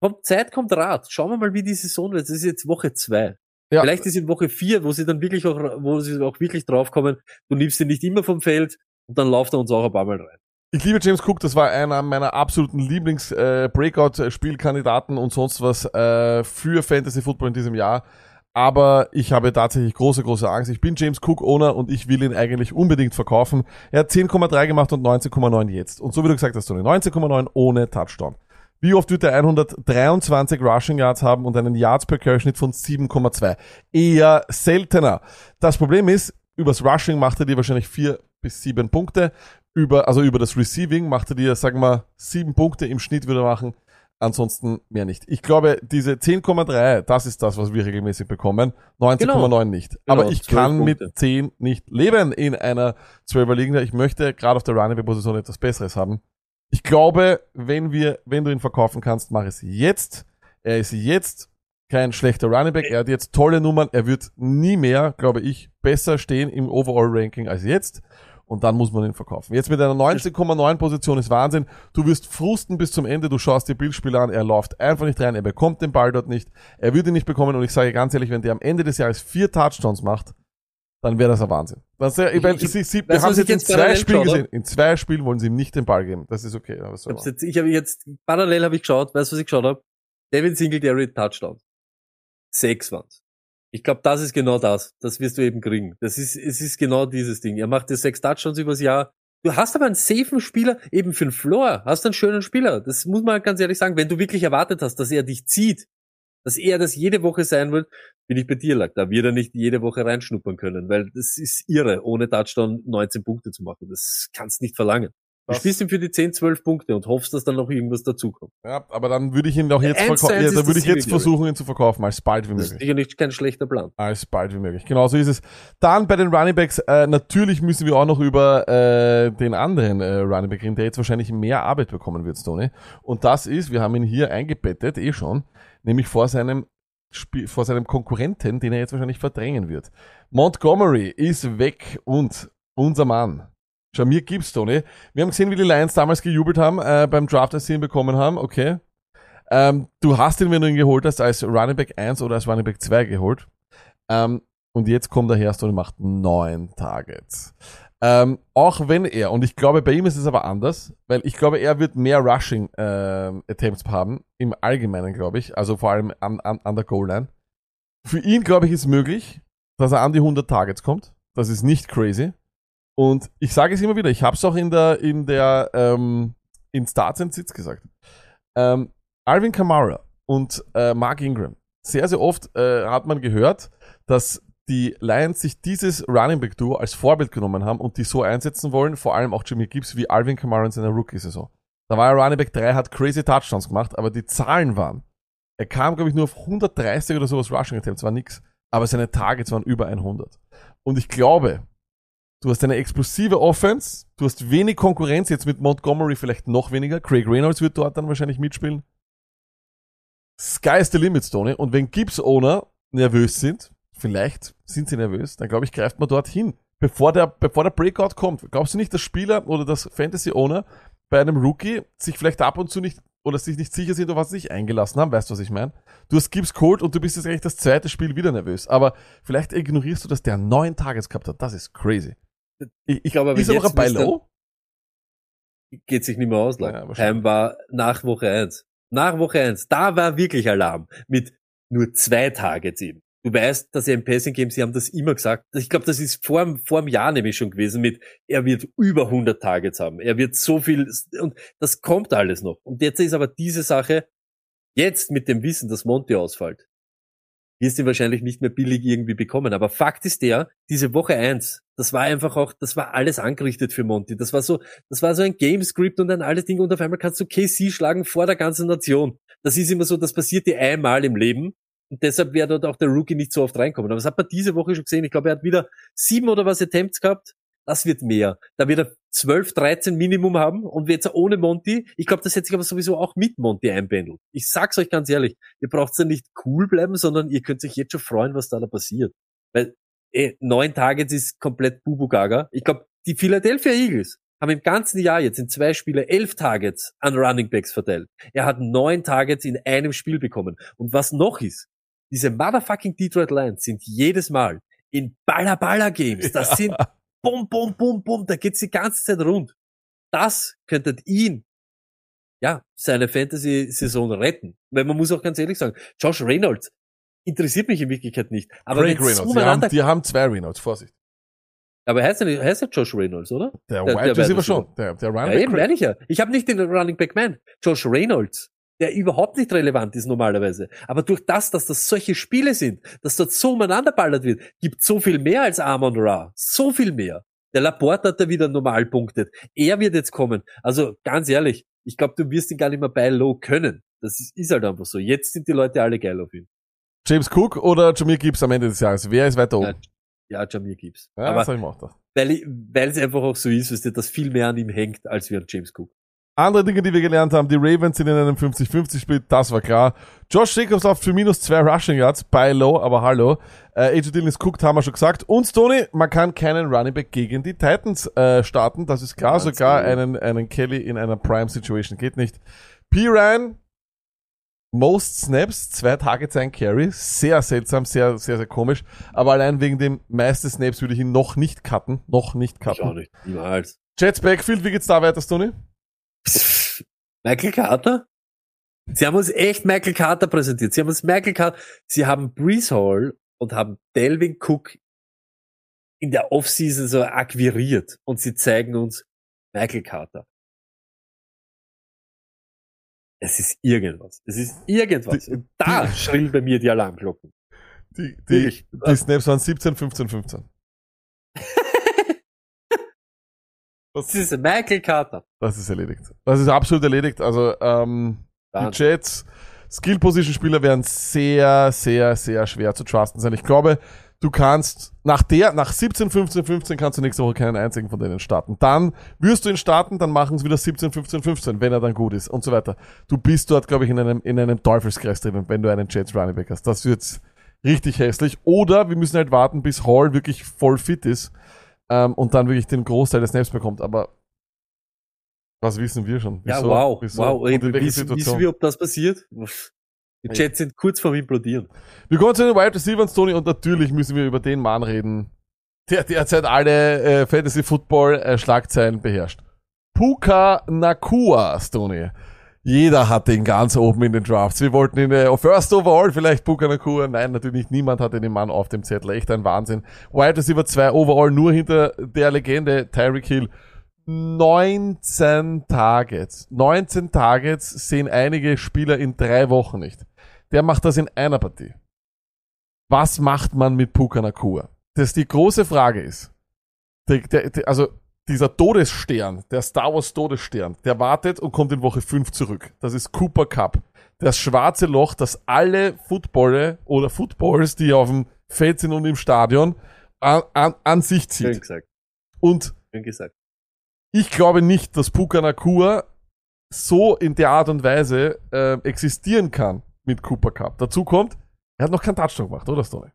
Speaker 1: kommt Zeit, kommt Rat. Schauen wir mal, wie die Saison wird. Das ist jetzt Woche zwei.
Speaker 2: Ja.
Speaker 1: Vielleicht ist in Woche vier, wo sie dann wirklich auch, wo sie auch wirklich draufkommen, du nimmst ihn nicht immer vom Feld und dann läuft er uns auch ein paar Mal rein.
Speaker 2: Ich liebe James Cook, das war einer meiner absoluten Lieblings-Breakout-Spielkandidaten und sonst was äh, für Fantasy Football in diesem Jahr. Aber ich habe tatsächlich große, große Angst. Ich bin James Cook Owner und ich will ihn eigentlich unbedingt verkaufen. Er hat 10,3 gemacht und 19,9 jetzt. Und so wie du gesagt hast, Tony, 19,9 ohne Touchdown. Wie oft wird er 123 Rushing Yards haben und einen Yards per Carry Schnitt von 7,2? Eher seltener. Das Problem ist, übers Rushing macht er dir wahrscheinlich vier bis sieben Punkte. Über, also über das Receiving macht er dir, sagen wir, sieben Punkte im Schnitt würde er machen. Ansonsten mehr nicht. Ich glaube, diese 10,3, das ist das, was wir regelmäßig bekommen. 19,9 nicht. Aber
Speaker 1: Genau,
Speaker 2: ich
Speaker 1: 12
Speaker 2: kann mit
Speaker 1: Punkte.
Speaker 2: 10 nicht leben in einer 12er Liga. Ich möchte gerade auf der Running Position etwas Besseres haben. Ich glaube, wenn wir, wenn du ihn verkaufen kannst, mach es jetzt. Er ist jetzt kein schlechter Running Back. Er hat jetzt tolle Nummern. Er wird nie mehr, glaube ich, besser stehen im Overall Ranking als jetzt. Und dann muss man ihn verkaufen. Jetzt mit einer 19,9 Position ist Wahnsinn. Du wirst frusten bis zum Ende. Du schaust dir Bildspiele an. Er läuft einfach nicht rein. Er bekommt den Ball dort nicht. Er wird ihn nicht bekommen. Und ich sage ganz ehrlich, wenn der am Ende des Jahres vier Touchdowns macht, dann wäre das ein Wahnsinn. Das, ja-
Speaker 1: Ich-
Speaker 2: weil
Speaker 1: ich-
Speaker 2: sie, sie, wir haben es jetzt in zwei Spielen gesehen. In zwei Spielen wollen sie ihm nicht den Ball geben. Das ist okay. Aber so.
Speaker 1: Ich, hab's jetzt, habe jetzt, parallel habe ich geschaut, weißt du, was ich geschaut habe? Devin Singletary Touchdown. Sechs waren's. Ich glaube, das ist genau das. Das wirst du eben kriegen. Das ist, es ist genau dieses Ding. Er macht jetzt sechs Touchdowns übers Jahr. Du hast aber einen safen Spieler, eben für den Floor, hast einen schönen Spieler. Das muss man ganz ehrlich sagen. Wenn du wirklich erwartet hast, dass er dich zieht, dass er das jede Woche sein wird, bin ich bei dir lag. Da wird er nicht jede Woche reinschnuppern können, weil das ist irre, ohne Touchdown 19 Punkte zu machen. Das kannst nicht verlangen. Du spielst ihm für die 10, 12 Punkte und hoffst, dass dann noch irgendwas dazukommt.
Speaker 2: Ja, aber dann würde ich ihn doch jetzt verkaufen. Ja,
Speaker 1: ist
Speaker 2: da würde ich jetzt versuchen, ihn zu verkaufen, als bald wie
Speaker 1: Das ist
Speaker 2: möglich.
Speaker 1: sicher nicht kein schlechter Plan.
Speaker 2: Als bald wie möglich. Genau so ist es. Dann bei den Running Backs, äh, natürlich müssen wir auch noch über äh, den anderen äh, Running Back reden, der jetzt wahrscheinlich mehr Arbeit bekommen wird, Stoney. Und das ist, wir haben ihn hier eingebettet, eh schon, nämlich vor seinem Spiel, vor seinem Konkurrenten, den er jetzt wahrscheinlich verdrängen wird. Montgomery ist weg und unser Mann. Jamir Gibbs, Tony. Wir haben gesehen, wie die Lions damals gejubelt haben äh, beim Draft, als sie ihn bekommen haben. Okay. Ähm, du hast ihn, wenn du ihn geholt hast, als Running Back 1 oder als Running Back 2 geholt. Ähm, und jetzt kommt er her und macht neun Targets. Ähm, auch wenn er, und ich glaube, bei ihm ist es aber anders, weil ich glaube, er wird mehr Rushing ähm, Attempts haben, im Allgemeinen, glaube ich, also vor allem an, an, an der Goal-Line. Für ihn, glaube ich, ist möglich, dass er an die 100 Targets kommt. Das ist nicht crazy. Und ich sage es immer wieder, ich habe es auch in der, in der, ähm, in Starts and Sits gesagt. Ähm, Alvin Kamara und äh, Mark Ingram. Sehr, sehr oft äh, hat man gehört, dass die Lions sich dieses Running Back Duo als Vorbild genommen haben und die so einsetzen wollen, vor allem auch Jimmy Gibbs wie Alvin Kamara in seiner Rookie-Saison. Da war er Running Back 3, hat crazy Touchdowns gemacht, aber die Zahlen waren, er kam, glaube ich, nur auf 130 oder sowas Rushing Attempts, war nix, aber seine Targets waren über 100. Und ich glaube, du hast eine explosive Offense, du hast wenig Konkurrenz, jetzt mit Montgomery vielleicht noch weniger, Craig Reynolds wird dort dann wahrscheinlich mitspielen. Sky is the limit, Tony. Und wenn Gibbs-Owner nervös sind, vielleicht sind sie nervös, dann glaube ich, greift man dort hin. Bevor der, bevor der Breakout kommt. Glaubst du nicht, dass Spieler oder das Fantasy-Owner bei einem Rookie sich vielleicht ab und zu nicht oder sich nicht sicher sind, auf was sie sich eingelassen haben, weißt du, was ich meine? Du hast Gibbs geholt und du bist jetzt eigentlich das zweite Spiel wieder nervös. Aber vielleicht ignorierst du, dass der neun Tages gehabt hat. Das ist crazy. Ich,
Speaker 1: Ich glaube aber
Speaker 2: ist
Speaker 1: jetzt
Speaker 2: ein
Speaker 1: müsste-
Speaker 2: Low?
Speaker 1: geht sich nicht mehr aus.
Speaker 2: Ja,
Speaker 1: lang.
Speaker 2: wahrscheinlich.
Speaker 1: Time war nach Woche eins. Nach Woche eins, da war wirklich Alarm. Mit nur zwei Targets eben. Du weißt, dass er im Passing Game, sie haben das immer gesagt. Ich glaube, das ist vor, dem- vor dem Jahr nämlich schon gewesen mit, er wird über 100 Targets haben. Er wird so viel, und das kommt alles noch. Und jetzt ist aber diese Sache, jetzt mit dem Wissen, dass Monty ausfällt, wirst du wahrscheinlich nicht mehr billig irgendwie bekommen. Aber Fakt ist der, diese Woche eins, das war einfach auch, das war alles angerichtet für Monty. Das war so, das war so ein Gamescript und ein alles Ding und auf einmal kannst du KC schlagen vor der ganzen Nation. Das ist immer so, das passiert dir einmal im Leben und deshalb wäre dort auch der Rookie nicht so oft reinkommen. Aber das hat man diese Woche schon gesehen. Ich glaube, er hat wieder sieben oder was Attempts gehabt. Das wird mehr. Da wird er 12, 13 Minimum haben und jetzt ohne Monty. Ich glaube, das hätte sich aber sowieso auch mit Monty einpendelt. Ich sag's euch ganz ehrlich, ihr braucht ja nicht cool bleiben, sondern ihr könnt euch jetzt schon freuen, was da da passiert. Weil eh, neun Targets ist komplett Bubu Gaga. Ich glaube, die Philadelphia Eagles haben im ganzen Jahr jetzt in zwei Spiele elf Targets an Running Backs verteilt. Er hat neun Targets in einem Spiel bekommen. Und was noch ist, diese motherfucking Detroit Lions sind jedes Mal in Baller-Baller-Games. Das sind bum, bum, bum, bum, da geht's die ganze Zeit rund. Das könnte ihn, ja, seine Fantasy-Saison retten. Weil man muss auch ganz ehrlich sagen, Josh Reynolds interessiert mich in Wirklichkeit nicht. Aber
Speaker 2: Craig Reynolds. Die haben, die haben zwei Reynolds, Vorsicht.
Speaker 1: aber heißt er, nicht- heißt er Josh Reynolds, oder?
Speaker 2: Der,
Speaker 1: Der-
Speaker 2: Wide Receiver schon. Der, der Running
Speaker 1: Ja,
Speaker 2: Back
Speaker 1: eben, ich ja. Ich habe nicht den Running Back Man. Josh Reynolds, der überhaupt nicht relevant ist normalerweise. Aber durch das, dass das solche Spiele sind, dass dort so umeinander ballert wird, gibt so viel mehr als Amon Ra. So viel mehr. Der Laporte hat da wieder normal punktet. Er wird jetzt kommen. Also ganz ehrlich, ich glaube, du wirst ihn gar nicht mehr bei Low können. Das ist, ist halt einfach so. Jetzt sind die Leute alle geil auf ihn.
Speaker 2: James Cook oder Jameer Gibbs am Ende des Jahres? Wer ist weiter oben?
Speaker 1: Ja, Jamir Gibbs.
Speaker 2: Ja,
Speaker 1: Aber
Speaker 2: das hab ich auch gedacht.
Speaker 1: weil, es einfach auch so ist, dass viel mehr an ihm hängt, als wie an James Cook.
Speaker 2: Andere Dinge, die wir gelernt haben, die Ravens sind in einem 50-50-Split, das war klar. Josh Jacobs läuft für minus zwei Rushing Yards, bei low, aber hallo. Äh, AJ Dillon ist cooked, haben wir schon gesagt. Und Tony, man kann keinen Running Back gegen die Titans äh, starten, das ist klar.
Speaker 1: Ganz
Speaker 2: Sogar
Speaker 1: genau.
Speaker 2: einen, einen Kelly in einer Prime-Situation geht nicht. P. Ryan, most Snaps, zwei Targets, ein Carry. Sehr seltsam, sehr, sehr, sehr komisch. Aber allein wegen dem meisten Snaps würde ich ihn noch nicht cutten. Noch nicht
Speaker 1: Ich auch
Speaker 2: cutten.
Speaker 1: nicht. Niemals.
Speaker 2: Jets Backfield, wie geht's da weiter, Tony?
Speaker 1: Pff, Michael Carter? Sie haben uns echt Michael Carter präsentiert. Sie haben uns Michael Carter, sie haben Brees Hall und haben Delvin Cook in der Offseason so akquiriert und sie zeigen uns Michael Carter. Es ist irgendwas. Es ist irgendwas. Und da schrillen bei mir die Alarmglocken.
Speaker 2: Die, die, die Snaps waren 17, 15, 15.
Speaker 1: Das ist Michael Carter.
Speaker 2: Das ist erledigt. Das ist absolut erledigt. Also ähm, die. Jets, Skill-Position-Spieler werden sehr, sehr, sehr schwer zu trusten sein. Ich glaube, du kannst nach der, nach 17, 15, 15 kannst du nächste Woche keinen einzigen von denen starten. Dann wirst du ihn starten, dann machen es wieder 17, 15, 15, wenn er dann gut ist und so weiter. Du bist dort, glaube ich, in einem, in einem Teufelskreis drin, wenn du einen Jets Running Back hast. Das wird richtig hässlich. Oder wir müssen halt warten, bis Hall wirklich voll fit ist ähm, und dann wirklich den Großteil des Snaps bekommt. Aber was wissen wir schon?
Speaker 1: Ja,
Speaker 2: Wieso?
Speaker 1: wow.
Speaker 2: Wieso?
Speaker 1: Wow. Wissen, wissen wir, ob das passiert? Die Jets sind kurz vorm Implodieren.
Speaker 2: Wir kommen zu den Wide Receivers, Tony, und natürlich müssen wir über den Mann reden, der derzeit alle äh, Fantasy Football äh, Schlagzeilen beherrscht. Puka Nakua, Tony. Jeder hat den ganz oben in den Drafts. Wir wollten ihn äh, First Overall, vielleicht Puka Nakua. Nein, natürlich. Niemand hatte den Mann auf dem Zettel. Echt ein Wahnsinn. Wide Receiver 2 Overall, nur hinter der Legende Tyreek Hill. 19 Targets. 19 Targets sehen einige Spieler in drei Wochen nicht. Der macht das in einer Partie. Was macht man mit Puka Nakua? Das die große Frage ist. Der, der, der, also dieser Todesstern, der Star Wars Todesstern, der wartet und kommt in Woche 5 zurück. Das ist Cooper Cup. Das schwarze Loch, das alle Footballer oder Footballs, die auf dem Feld sind und im Stadion, an, an, an sich
Speaker 1: Schön
Speaker 2: zieht.
Speaker 1: gesagt.
Speaker 2: Und
Speaker 1: Schön gesagt.
Speaker 2: ich glaube nicht, dass Puka Nakua so in der Art und Weise äh, existieren kann mit Cooper Cup. Dazu kommt, er hat noch keinen Touchdown gemacht, oder Story?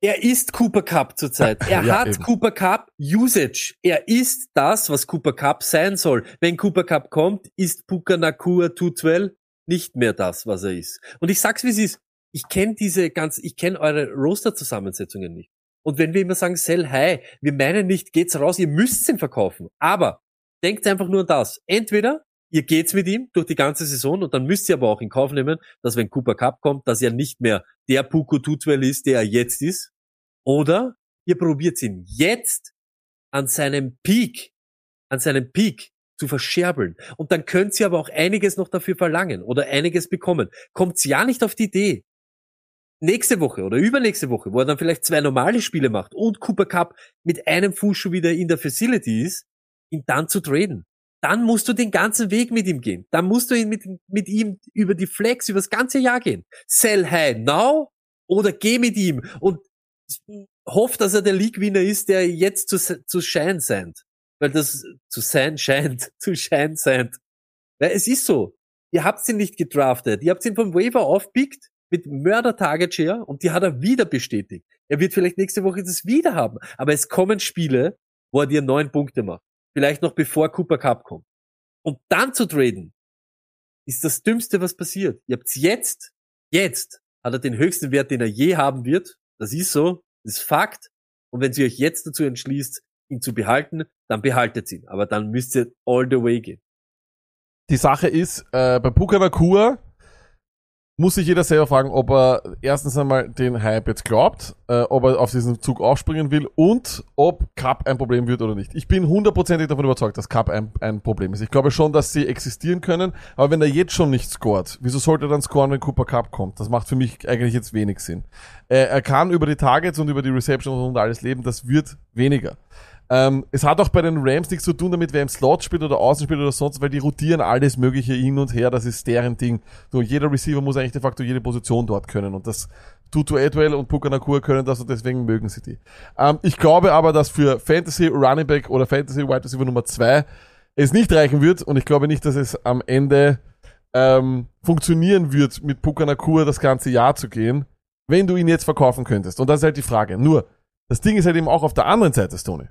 Speaker 1: Er ist Cooper Cup zurzeit. Er
Speaker 2: Ja,
Speaker 1: hat
Speaker 2: eben.
Speaker 1: Cooper Cup Usage. Er ist das, was Cooper Cup sein soll. Wenn Cooper Cup kommt, ist Puka Nakua 212 nicht mehr das, was er ist. Und ich sag's wie es ist. Ich kenne diese ganz, ich kenne eure Roster-Zusammensetzungen nicht. Und wenn wir immer sagen, sell high, wir meinen nicht, geht's raus, ihr müsst ihn verkaufen. Aber denkt einfach nur an das. Entweder ihr geht's mit ihm durch die ganze Saison und dann müsst ihr aber auch in Kauf nehmen, dass wenn Cooper Cup kommt, dass er nicht mehr der Puku Tutwell ist, der er jetzt ist. Oder ihr probiert ihn jetzt an seinem Peak, an seinem Peak zu verscherbeln. Und dann könnt ihr aber auch einiges noch dafür verlangen oder einiges bekommen. Kommt's ja nicht auf die Idee, nächste Woche oder übernächste Woche, wo er dann vielleicht zwei normale Spiele macht und Cooper Cup mit einem Fuß schon wieder in der Facility ist, ihn dann zu traden. Dann musst du den ganzen Weg mit ihm gehen. Dann musst du ihn mit, mit ihm über die Flex, über das ganze Jahr gehen. Sell high now oder geh mit ihm und hoff, dass er der League-Winner ist, der jetzt zu, zu Shine scheint. Weil das zu sein scheint, zu Shine scheint. Ja, es ist so. Ihr habt ihn nicht gedraftet. Ihr habt ihn vom Waiver aufpickt mit Mörder-Target-Share und die hat er wieder bestätigt. Er wird vielleicht nächste Woche das wieder haben. Aber es kommen Spiele, wo er dir neun Punkte macht. Vielleicht noch bevor Cooper Cup kommt. Und dann zu traden, ist das Dümmste, was passiert. Ihr habt's jetzt, jetzt hat er den höchsten Wert, den er je haben wird. Das ist so, das ist Fakt. Und wenn sie euch jetzt dazu entschließt, ihn zu behalten, dann behaltet ihn. Aber dann müsst ihr all the way gehen.
Speaker 2: Die Sache ist, äh, bei Puka Nakua muss sich jeder selber fragen, ob er erstens einmal den Hype jetzt glaubt, äh, ob er auf diesen Zug aufspringen will und ob Cup ein Problem wird oder nicht. Ich bin hundertprozentig davon überzeugt, dass Cup ein, ein Problem ist. Ich glaube schon, dass sie existieren können, aber wenn er jetzt schon nicht scoret, wieso sollte er dann scoren, wenn Cooper Cup kommt? Das macht für mich eigentlich jetzt wenig Sinn. Äh, er kann über die Targets und über die Receptions und alles leben, das wird weniger. Ähm, es hat auch bei den Rams nichts zu tun damit, wer im Slot spielt oder außen spielt oder sonst, weil die rotieren alles Mögliche hin und her, das ist deren Ding. So, jeder Receiver muss eigentlich de facto jede Position dort können und das Tutu Edwell und Puka Nakua können das und deswegen mögen sie die. Ähm, ich glaube aber, dass für Fantasy Running Back oder Fantasy Wide Receiver Nummer 2 es nicht reichen wird und ich glaube nicht, dass es am Ende ähm, funktionieren wird, mit Puka Nakua das ganze Jahr zu gehen, wenn du ihn jetzt verkaufen könntest. Und das ist halt die Frage. Nur, das Ding ist halt eben auch auf der anderen Seite, Stoney.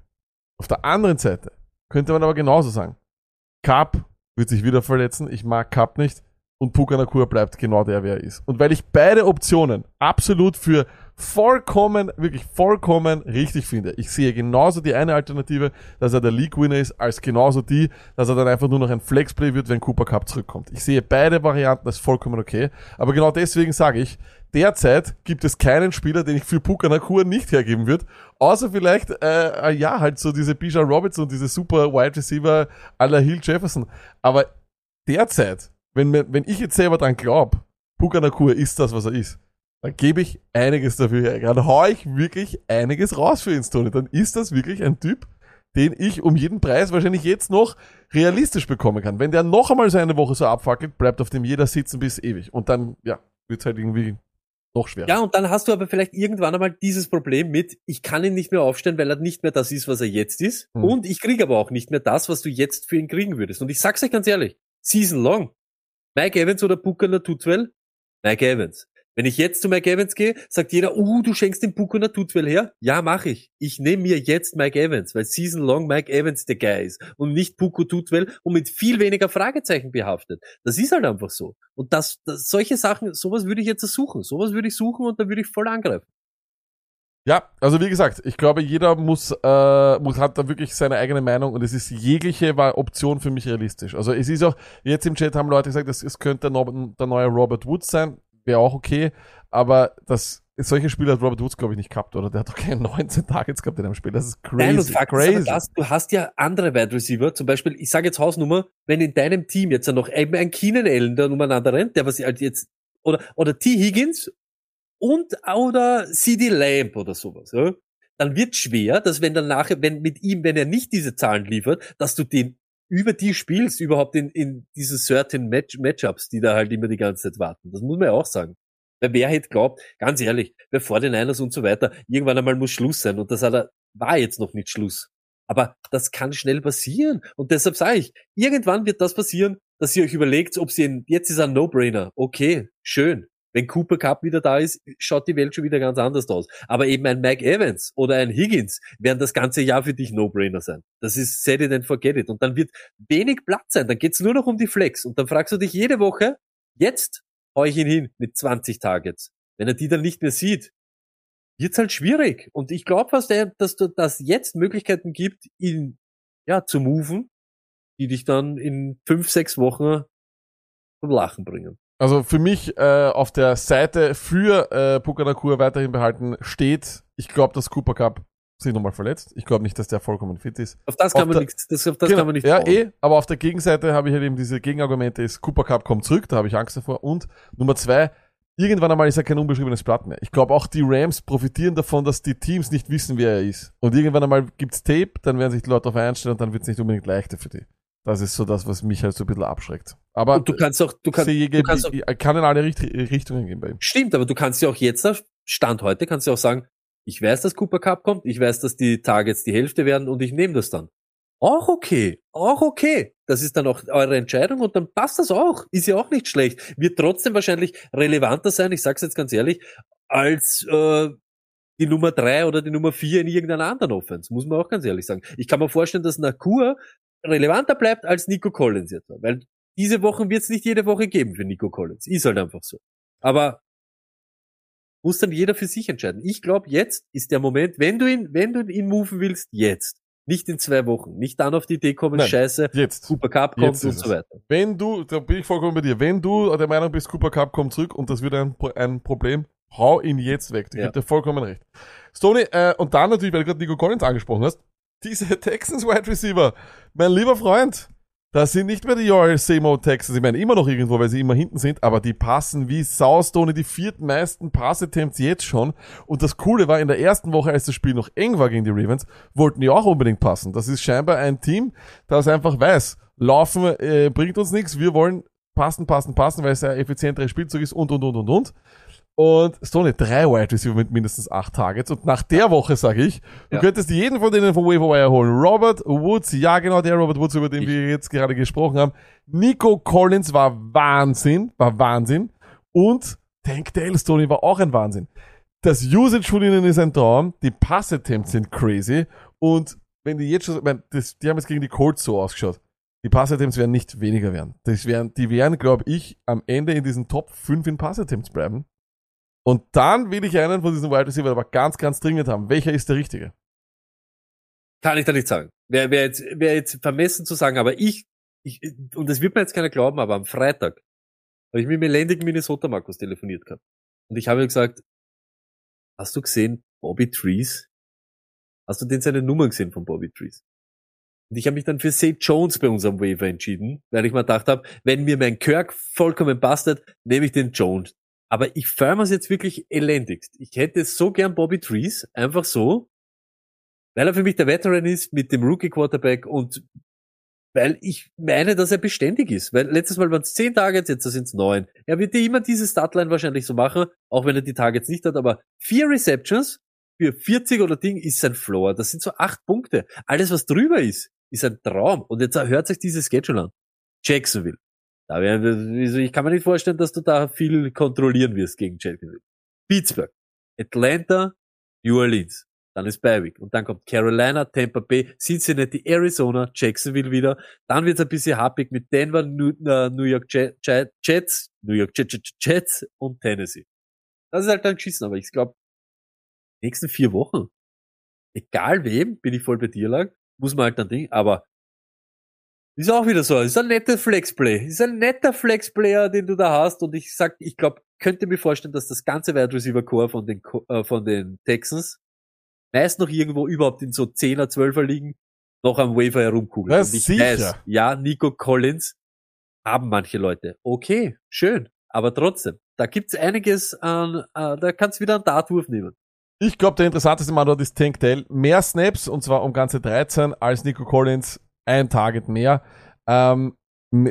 Speaker 2: Auf der anderen Seite könnte man aber genauso sagen. Cup wird sich wieder verletzen. Ich mag Cup nicht. Und Puka Nakua bleibt genau der, wer er ist. Und weil ich beide Optionen absolut für vollkommen, wirklich vollkommen richtig finde. Ich sehe genauso die eine Alternative, dass er der League-Winner ist, als genauso die, dass er dann einfach nur noch ein Flexplay wird, wenn Cooper Cup zurückkommt. Ich sehe beide Varianten als vollkommen okay. Aber genau deswegen sage ich, derzeit gibt es keinen Spieler, den ich für Puka Nakua nicht hergeben würde. Außer vielleicht, äh, ja, halt so diese Bijan Robinson diese super Wide Receiver à la Hill Jefferson. Aber derzeit, wenn, wenn ich jetzt selber dran glaube, Puka Nakua ist das, was er ist, dann gebe ich einiges dafür her. Dann hau ich wirklich einiges raus für ihn, Tony. Dann ist das wirklich ein Typ, den ich um jeden Preis wahrscheinlich jetzt noch realistisch bekommen kann. Wenn der noch einmal so eine Woche so abfackelt, bleibt auf dem jeder sitzen bis ewig. Und dann, ja, wird's halt irgendwie noch schwerer.
Speaker 1: Ja, und dann hast du aber vielleicht irgendwann einmal dieses Problem mit, ich kann ihn nicht mehr aufstellen, weil er nicht mehr das ist, was er jetzt ist.
Speaker 2: Hm.
Speaker 1: Und ich kriege aber auch nicht mehr das, was du jetzt für ihn kriegen würdest. Und ich sag's euch ganz ehrlich, season long. Mike Evans oder Buchanan Tutwell? Mike Evans. Wenn ich jetzt zu Mike Evans gehe, sagt jeder, uh, du schenkst den Buchanan Tutwell her? Ja, mache ich. Ich nehme mir jetzt Mike Evans, weil season long Mike Evans der Guy ist und nicht Puku Tutwell und mit viel weniger Fragezeichen behaftet. Das ist halt einfach so. Und das, das solche Sachen, sowas würde ich jetzt suchen. Sowas würde ich suchen und da würde ich voll angreifen.
Speaker 2: Ja, also wie gesagt, ich glaube, jeder muss, äh, muss hat da wirklich seine eigene Meinung und es ist jegliche Option für mich realistisch. Also es ist auch, jetzt im Chat haben Leute gesagt, es, könnte der neue Robert Woods sein, wäre auch okay, aber das solche Spiele hat Robert Woods, glaube ich, nicht gehabt, oder? Der hat doch keine 19 Targets gehabt in einem Spiel. Das ist crazy.
Speaker 1: Nein, und Fakt
Speaker 2: crazy.
Speaker 1: das, du hast ja andere Wide Receiver, zum Beispiel, ich sage jetzt Hausnummer, wenn in deinem Team jetzt noch eben ein Keenan Allen, der umeinander rennt, der was halt jetzt, oder, oder T. Higgins und, oder CD Lamb oder sowas, ja, dann wird schwer, dass wenn dann nachher, wenn mit ihm, wenn er nicht diese Zahlen liefert, dass du den über die spielst, überhaupt in, in diese certain Match, Matchups, die da halt immer die ganze Zeit warten. Das muss man ja auch sagen. Weil wer hätte glaubt, ganz ehrlich, wer vor den Niners und so weiter, irgendwann einmal muss Schluss sein. Und das hat er, war jetzt noch nicht Schluss. Aber das kann schnell passieren. Und deshalb sage ich, irgendwann wird das passieren, dass ihr euch überlegt, ob sie ihn, jetzt ist ein No-Brainer. Okay, schön. Wenn Cooper Cup wieder da ist, schaut die Welt schon wieder ganz anders aus. Aber eben ein Mike Evans oder ein Higgins werden das ganze Jahr für dich No-Brainer sein. Das ist set it and forget it. Und dann wird wenig Platz sein. Dann geht's nur noch um die Flex. Und dann fragst du dich jede Woche, jetzt hau ich ihn hin mit 20 Targets. Wenn er die dann nicht mehr sieht, wird's halt schwierig. Und ich glaube fast, dass du das jetzt Möglichkeiten gibt, ihn ja zu moven, die dich dann in fünf, sechs Wochen zum Lachen bringen.
Speaker 2: Also für mich äh, auf der Seite für äh, Puka weiterhin behalten steht, ich glaube, dass Cooper Cup sich nochmal verletzt. Ich glaube nicht, dass der vollkommen fit ist.
Speaker 1: Auf das
Speaker 2: Auf
Speaker 1: kann man
Speaker 2: der-
Speaker 1: nichts, das, auf das
Speaker 2: Genau,
Speaker 1: kann man nicht
Speaker 2: Ja,
Speaker 1: bauen.
Speaker 2: eh, aber auf der Gegenseite habe ich halt eben diese Gegenargumente, ist Cooper Cup kommt zurück, da habe ich Angst davor. Und Nummer zwei, irgendwann einmal ist er kein unbeschriebenes Blatt mehr. Ich glaube auch die Rams profitieren davon, dass die Teams nicht wissen, wer er ist. Und irgendwann einmal gibt's Tape, dann werden sich die Leute darauf einstellen und dann wird's nicht unbedingt leichter für die. Das ist so das, was mich halt so ein bisschen abschreckt. Aber
Speaker 1: Und du kannst auch, du kannst,
Speaker 2: sehe,
Speaker 1: du kannst auch,
Speaker 2: kann in alle Richt Richtungen gehen bei ihm.
Speaker 1: stimmt, aber du kannst ja auch jetzt, auf Stand heute, kannst du auch sagen, ich weiß, dass Cooper Cup kommt, ich weiß, dass die Targets die Hälfte werden und ich nehme das dann. Auch okay, auch okay. Das ist dann auch eure Entscheidung und dann passt das auch. Ist ja auch nicht schlecht. Wird trotzdem wahrscheinlich relevanter sein, ich sag's jetzt ganz ehrlich, als äh, die Nummer drei oder die Nummer vier in irgendeiner anderen Offense, muss man auch ganz ehrlich sagen. Ich kann mir vorstellen, dass Nakur relevanter bleibt als Nico Collins jetzt. Weil diese Wochen wird es nicht jede Woche geben für Nico Collins. Ist halt einfach so. Aber muss dann jeder für sich entscheiden. Ich glaube, jetzt ist der Moment, wenn du ihn, wenn du ihn moven willst, jetzt. Nicht in zwei Wochen. Nicht dann auf die Idee kommen,
Speaker 2: Nein.
Speaker 1: scheiße,
Speaker 2: Jetzt.
Speaker 1: Super Cup kommt
Speaker 2: Jetzt
Speaker 1: und so
Speaker 2: es.
Speaker 1: weiter.
Speaker 2: Wenn du, da bin ich vollkommen bei dir, wenn du der Meinung bist, Cooper Cup kommt zurück und das wird ein, ein Problem, hau ihn jetzt weg. Ich
Speaker 1: Ja.
Speaker 2: gebe dir vollkommen recht. Stoney, äh, und dann natürlich, weil du gerade Nico Collins angesprochen hast, diese Texans Wide Receiver, mein lieber Freund, das sind nicht mehr die Royal Semo Texans, ich meine immer noch irgendwo, weil sie immer hinten sind, aber die passen wie Sau, Stoney, die viertmeisten Passattempts jetzt schon. Und das Coole war, in der ersten Woche, als das Spiel noch eng war gegen die Ravens, wollten die auch unbedingt passen. Das ist scheinbar ein Team, das einfach weiß, laufen äh, bringt uns nichts, wir wollen passen, passen, passen, weil es ein effizienteres Spielzug ist und, und, und, und, und. Und Stoney, drei Wide Receiver mit mindestens acht Targets. Und nach der Woche sage ich, du
Speaker 1: Ja.
Speaker 2: könntest jeden von denen vom Waiver Wire holen. Robert Woods, ja genau, der Robert Woods, über den
Speaker 1: Ich.
Speaker 2: wir jetzt gerade gesprochen haben. Nico Collins war Wahnsinn, war Wahnsinn. Und Tank Dale Stoney war auch ein Wahnsinn. Das Usage von ihnen ist ein Traum. Die Passattempts sind crazy. Und wenn die jetzt schon, ich mein, das, die haben jetzt gegen die Colts so ausgeschaut. Die Passattempts werden nicht weniger werden. Das werden, die werden, glaube ich, am Ende in diesen Top 5 in Passattempts bleiben. Und dann will ich einen von diesen Wide Receiver aber ganz, ganz dringend haben. Welcher ist der richtige?
Speaker 1: Kann ich da nicht sagen. Wäre wär jetzt, wär jetzt vermessen zu sagen, aber ich, ich, und das wird mir jetzt keiner glauben, aber am Freitag habe ich mit dem elendigen Minnesota Markus telefoniert gehabt. Und ich habe ihm gesagt, hast du gesehen, Bobby Trees? Hast du denn seine Nummer gesehen von Bobby Trees? Und ich habe mich dann für St. Jones bei unserem Waiver entschieden, weil ich mir gedacht habe, wenn mir mein Kirk vollkommen bastet, nehme ich den Jones. Aber ich feiere es jetzt wirklich elendigst. Ich hätte so gern Bobby Trees, einfach so, weil er für mich der Veteran ist mit dem Rookie Quarterback und weil ich meine, dass er beständig ist. Weil letztes Mal waren es zehn Targets, jetzt sind es neun. Er wird dir immer diese Startline wahrscheinlich so machen, auch wenn er die Targets nicht hat, aber vier Receptions für 40 oder Ding ist sein Floor. Das sind so acht Punkte. Alles, was drüber ist, ist ein Traum. Und jetzt hört sich dieses Schedule an. Jacksonville. Da also ich kann mir nicht vorstellen, dass du da viel kontrollieren wirst gegen Jacksonville. Pittsburgh, Atlanta, New Orleans. Dann ist Berwick. Und dann kommt Carolina, Tampa Bay, Cincinnati, Arizona, Jacksonville wieder. Dann wird es ein bisschen happig mit Denver, New, äh, York Jet, Jets, New York Jet, Jet, Jets und Tennessee. Das ist halt dann geschissen, aber ich glaube, nächsten vier Wochen, egal wem, bin ich voll bei dir lang, muss man halt dann Ding, aber ist auch wieder so, ist ein netter Flexplay, ist ein netter Flexplayer, den du da hast und ich sag, ich glaube, könnte mir vorstellen, dass das ganze Wide Receiver Core von den, äh, von den Texans meist noch irgendwo überhaupt in so 10er, 12er liegen, noch am Waiver herumkugelt.
Speaker 2: Ja,
Speaker 1: und ich
Speaker 2: sicher.
Speaker 1: weiß, ja, Nico Collins haben manche Leute. Okay, schön, aber trotzdem, da gibt's einiges an, äh, da kannst du wieder einen Dartwurf nehmen.
Speaker 2: Ich glaube, der interessanteste Mann dort ist Tank Dell. Mehr Snaps, und zwar um ganze 13, als Nico Collins. Ein Target mehr. Ähm,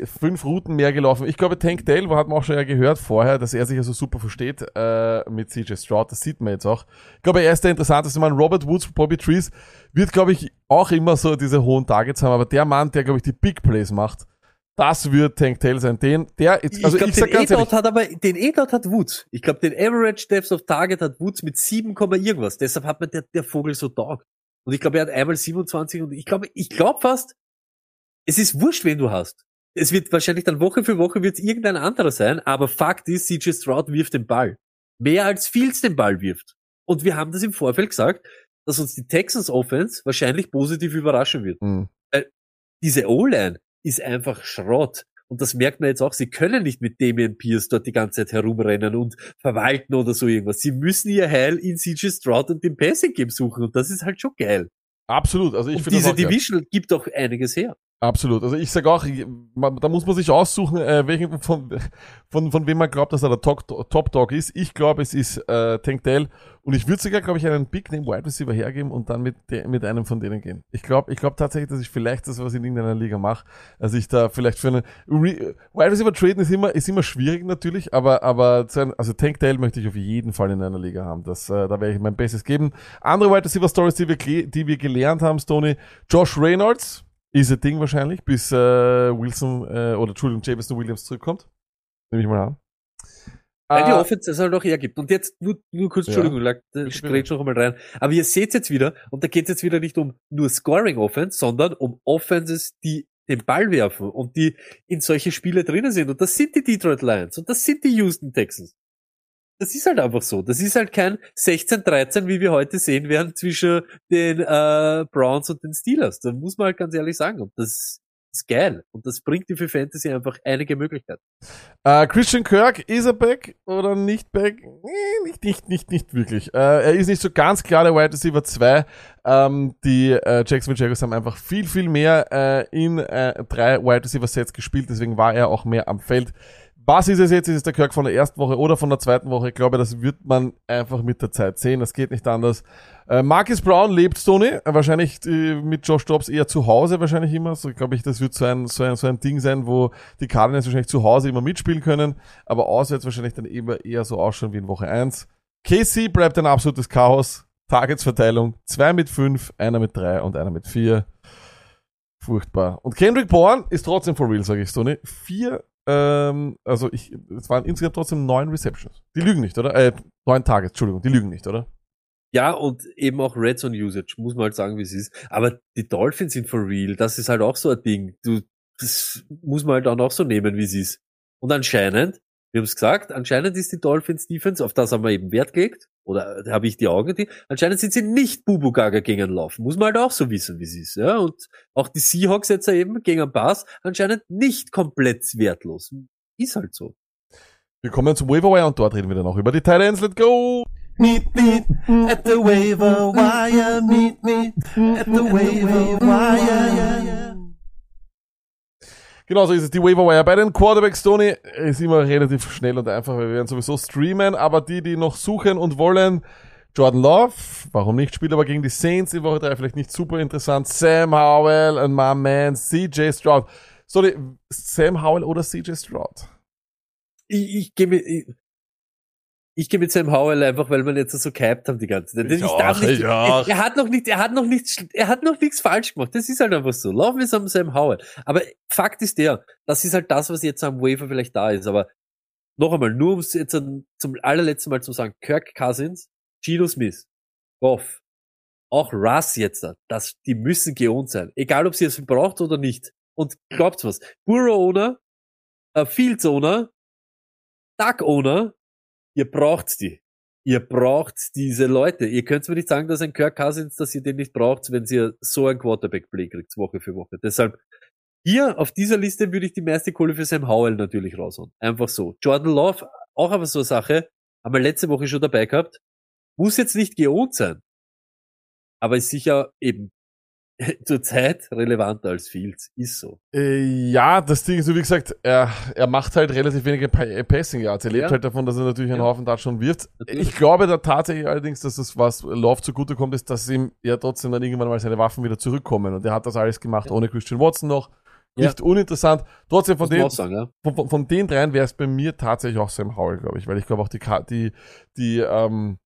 Speaker 2: fünf Routen mehr gelaufen. Ich glaube, Tank Dell, hat man auch schon ja gehört vorher, dass er sich also super versteht äh, mit CJ Stroud. Das sieht man jetzt auch. Ich glaube, er ist der interessanteste Mann. Robert Woods, Bobby Trees wird, glaube ich, auch immer so diese hohen Targets haben. Aber der Mann, der, glaube ich, die Big Plays macht, das wird Tank Tail sein. Den, der, jetzt, also ich,
Speaker 1: ich
Speaker 2: sag
Speaker 1: glaube,
Speaker 2: ganz
Speaker 1: den
Speaker 2: ehrlich,
Speaker 1: E-Dot hat aber, den E-Dot hat Woods. Ich glaube, den Average Depth of Target hat Woods mit 7, Komma irgendwas. Deshalb hat mir der, der Vogel so taugt. Und ich glaube, er hat einmal 27 und ich glaube, ich glaube fast, es ist wurscht, wen du hast. Es wird wahrscheinlich dann Woche für Woche wird irgendein anderer sein, aber Fakt ist, CJ Stroud wirft den Ball. Mehr als Fields den Ball wirft. Und wir haben das im Vorfeld gesagt, dass uns die Texans Offense wahrscheinlich positiv überraschen wird.
Speaker 2: Hm.
Speaker 1: Diese O-Line ist einfach Schrott. Und das merkt man jetzt auch. Sie können nicht mit Damian Pierce dort die ganze Zeit herumrennen und verwalten oder so irgendwas. Sie müssen ihr Heil in CJ Stroud und dem Passing Game suchen. Und das ist halt schon geil.
Speaker 2: absolut. Also ich
Speaker 1: und
Speaker 2: finde das
Speaker 1: diese
Speaker 2: auch geil.
Speaker 1: Division gibt auch einiges her.
Speaker 2: Absolut. Also ich sage auch, man, da muss man sich aussuchen, äh, welchen von, von, von wem man glaubt, dass er der Top, Top ist. Ich glaube, es ist äh, Tank Dell und ich würde sogar, glaube ich, einen Big Name Wide Receiver hergeben und dann mit, de, mit einem von denen gehen. Ich glaube ich glaube tatsächlich, dass ich vielleicht das, was ich in irgendeiner Liga mache, also ich da vielleicht für einen Wide Receiver traden ist immer, ist immer schwierig natürlich, aber, aber zu einem, also Tank Dell möchte ich auf jeden Fall in einer Liga haben. Das, äh, da werde ich mein Bestes geben. Andere Wide Receiver Stories, die wir, die wir gelernt haben, Stoney, Josh Reynolds, ist ein Ding wahrscheinlich, bis äh, Wilson äh, oder Entschuldigung, Jameson Williams zurückkommt. Nehme ich mal an.
Speaker 1: Weil die
Speaker 2: Äh,
Speaker 1: Offense es halt auch hergibt. Und jetzt nur, nur kurz,
Speaker 2: Ja.
Speaker 1: Entschuldigung,
Speaker 2: Bitte,
Speaker 1: ich grätsch noch einmal rein. Aber ihr seht jetzt wieder, und da geht es jetzt wieder nicht um nur Scoring Offense, sondern um Offenses, die den Ball werfen und die in solche Spiele drinnen sind. Und das sind die Detroit Lions und das sind die Houston Texans. Das ist halt einfach so. Das ist halt kein 16-13, wie wir heute sehen werden, zwischen den äh, Browns und den Steelers. Da muss man halt ganz ehrlich sagen. Und das ist geil. Und das bringt dir für Fantasy einfach einige Möglichkeiten.
Speaker 2: Äh, Christian Kirk, ist er back oder nicht back? Nee, nicht, nicht, nicht, nicht wirklich. Äh, er ist nicht so ganz klar der Wide Receiver 2. Ähm, die äh, Jacksonville Jaguars haben einfach viel, viel mehr äh, in äh, drei Wide Receiver Sets gespielt, deswegen war er auch mehr am Feld. Was ist es jetzt? Ist es der Kirk von der ersten Woche oder von der zweiten Woche? Ich glaube, das wird man einfach mit der Zeit sehen. Das geht nicht anders. Äh, Marcus Brown lebt Stoney, äh, wahrscheinlich äh, mit Josh Dobbs eher zu Hause wahrscheinlich immer. So glaube ich, das wird so ein, so ein so ein Ding sein, wo die Cardinals wahrscheinlich zu Hause immer mitspielen können, aber auswärts wahrscheinlich dann eher, eher so ausschauen wie in Woche 1. Casey bleibt ein absolutes Chaos. Targetsverteilung, zwei mit fünf, einer mit drei und einer mit vier. Furchtbar. Und Kendrick Bourne ist trotzdem for real, sage ich Stoney. Vier, ähm, also ich, es waren insgesamt trotzdem neun Receptions. Die lügen nicht, oder? Äh, neun Targets, Entschuldigung, die lügen nicht, oder?
Speaker 1: Ja, und eben auch Red Zone Usage, muss man halt sagen, wie es ist. Aber die Dolphins sind for real, das ist halt auch so ein Ding. Du, das muss man halt auch so nehmen, wie es ist. Und anscheinend, wir haben es gesagt, anscheinend ist die Dolphins Defense, auf das haben wir eben Wert gelegt, oder da habe ich die Augen, die, anscheinend sind sie nicht Bubu Gaga gegen den Lauf. Muss man halt auch so wissen, wie es ist, ja. Und auch die Seahawks jetzt eben gegen den Pass, anscheinend nicht komplett wertlos. Ist halt so.
Speaker 2: Wir kommen zum Waiver Wire und dort reden wir dann auch über die Titans. Let's go!
Speaker 6: Meet me at the waiver wire. Meet me at the waiver wire.
Speaker 2: Genau so ist es. Die Waiver bei den Quarterbacks, Tony, ist immer relativ schnell und einfach. Wir werden sowieso streamen, aber die, die noch suchen und wollen, Jordan Love, warum nicht, spielt aber gegen die Saints in Woche 3 vielleicht nicht super interessant. Sam Howell und my man CJ Stroud. Sorry, Sam Howell oder CJ Stroud?
Speaker 1: ich, ich mit, ich, ich gehe mit Sam Howell einfach, weil wir jetzt so gehypt haben die ganze Zeit.
Speaker 2: Ich
Speaker 1: darf
Speaker 2: auch,
Speaker 1: nicht,
Speaker 2: ich auch.
Speaker 1: Er, er hat noch nicht, er hat noch nichts, er hat noch nichts falsch gemacht. Das ist halt einfach so. Laufen wir am Sam Howell. Aber Fakt ist der, das ist halt das, was jetzt am Waiver vielleicht da ist. Aber noch einmal, nur um es jetzt zum allerletzten Mal zu sagen, Kirk Cousins, Gino Smith, Goff, auch Russ jetzt, da, das, die müssen geohnt sein. Egal, ob sie es braucht oder nicht. Und glaubt's was, Burrow Owner, äh, Fields Owner, Duck Owner, ihr braucht die. Ihr braucht diese Leute. Ihr könnt mir nicht sagen, dass ein Kirk Cousins, dass ihr den nicht braucht, wenn ihr so ein Quarterback-Play kriegt, Woche für Woche. Deshalb, hier auf dieser Liste würde ich die meiste Kohle für Sam Howell natürlich raushauen. Einfach so. Jordan Love, auch aber so eine Sache, haben wir letzte Woche schon dabei gehabt, muss jetzt nicht geohnt sein. Aber ist sicher eben zurzeit relevanter als Fields. Ist so.
Speaker 2: Äh, ja, das Ding ist, so wie gesagt, er, er macht halt relativ wenige Pa- äh, Passing Yards. Er lebt
Speaker 1: Ja.
Speaker 2: halt davon, dass er natürlich einen
Speaker 1: Ja.
Speaker 2: Haufen da schon wirft.
Speaker 1: Natürlich.
Speaker 2: Ich glaube da tatsächlich allerdings, dass das, was Love zugutekommt, ist, dass ihm ja trotzdem dann irgendwann mal seine Waffen wieder zurückkommen. Und er hat das alles gemacht ohne Christian Watson noch.
Speaker 1: Ja.
Speaker 2: Nicht uninteressant. Trotzdem von den,
Speaker 1: sagen, ja.
Speaker 2: von, von, von den dreien wäre es bei mir tatsächlich auch Sam Howell, glaube ich, weil ich glaube auch die, die, die, ähm,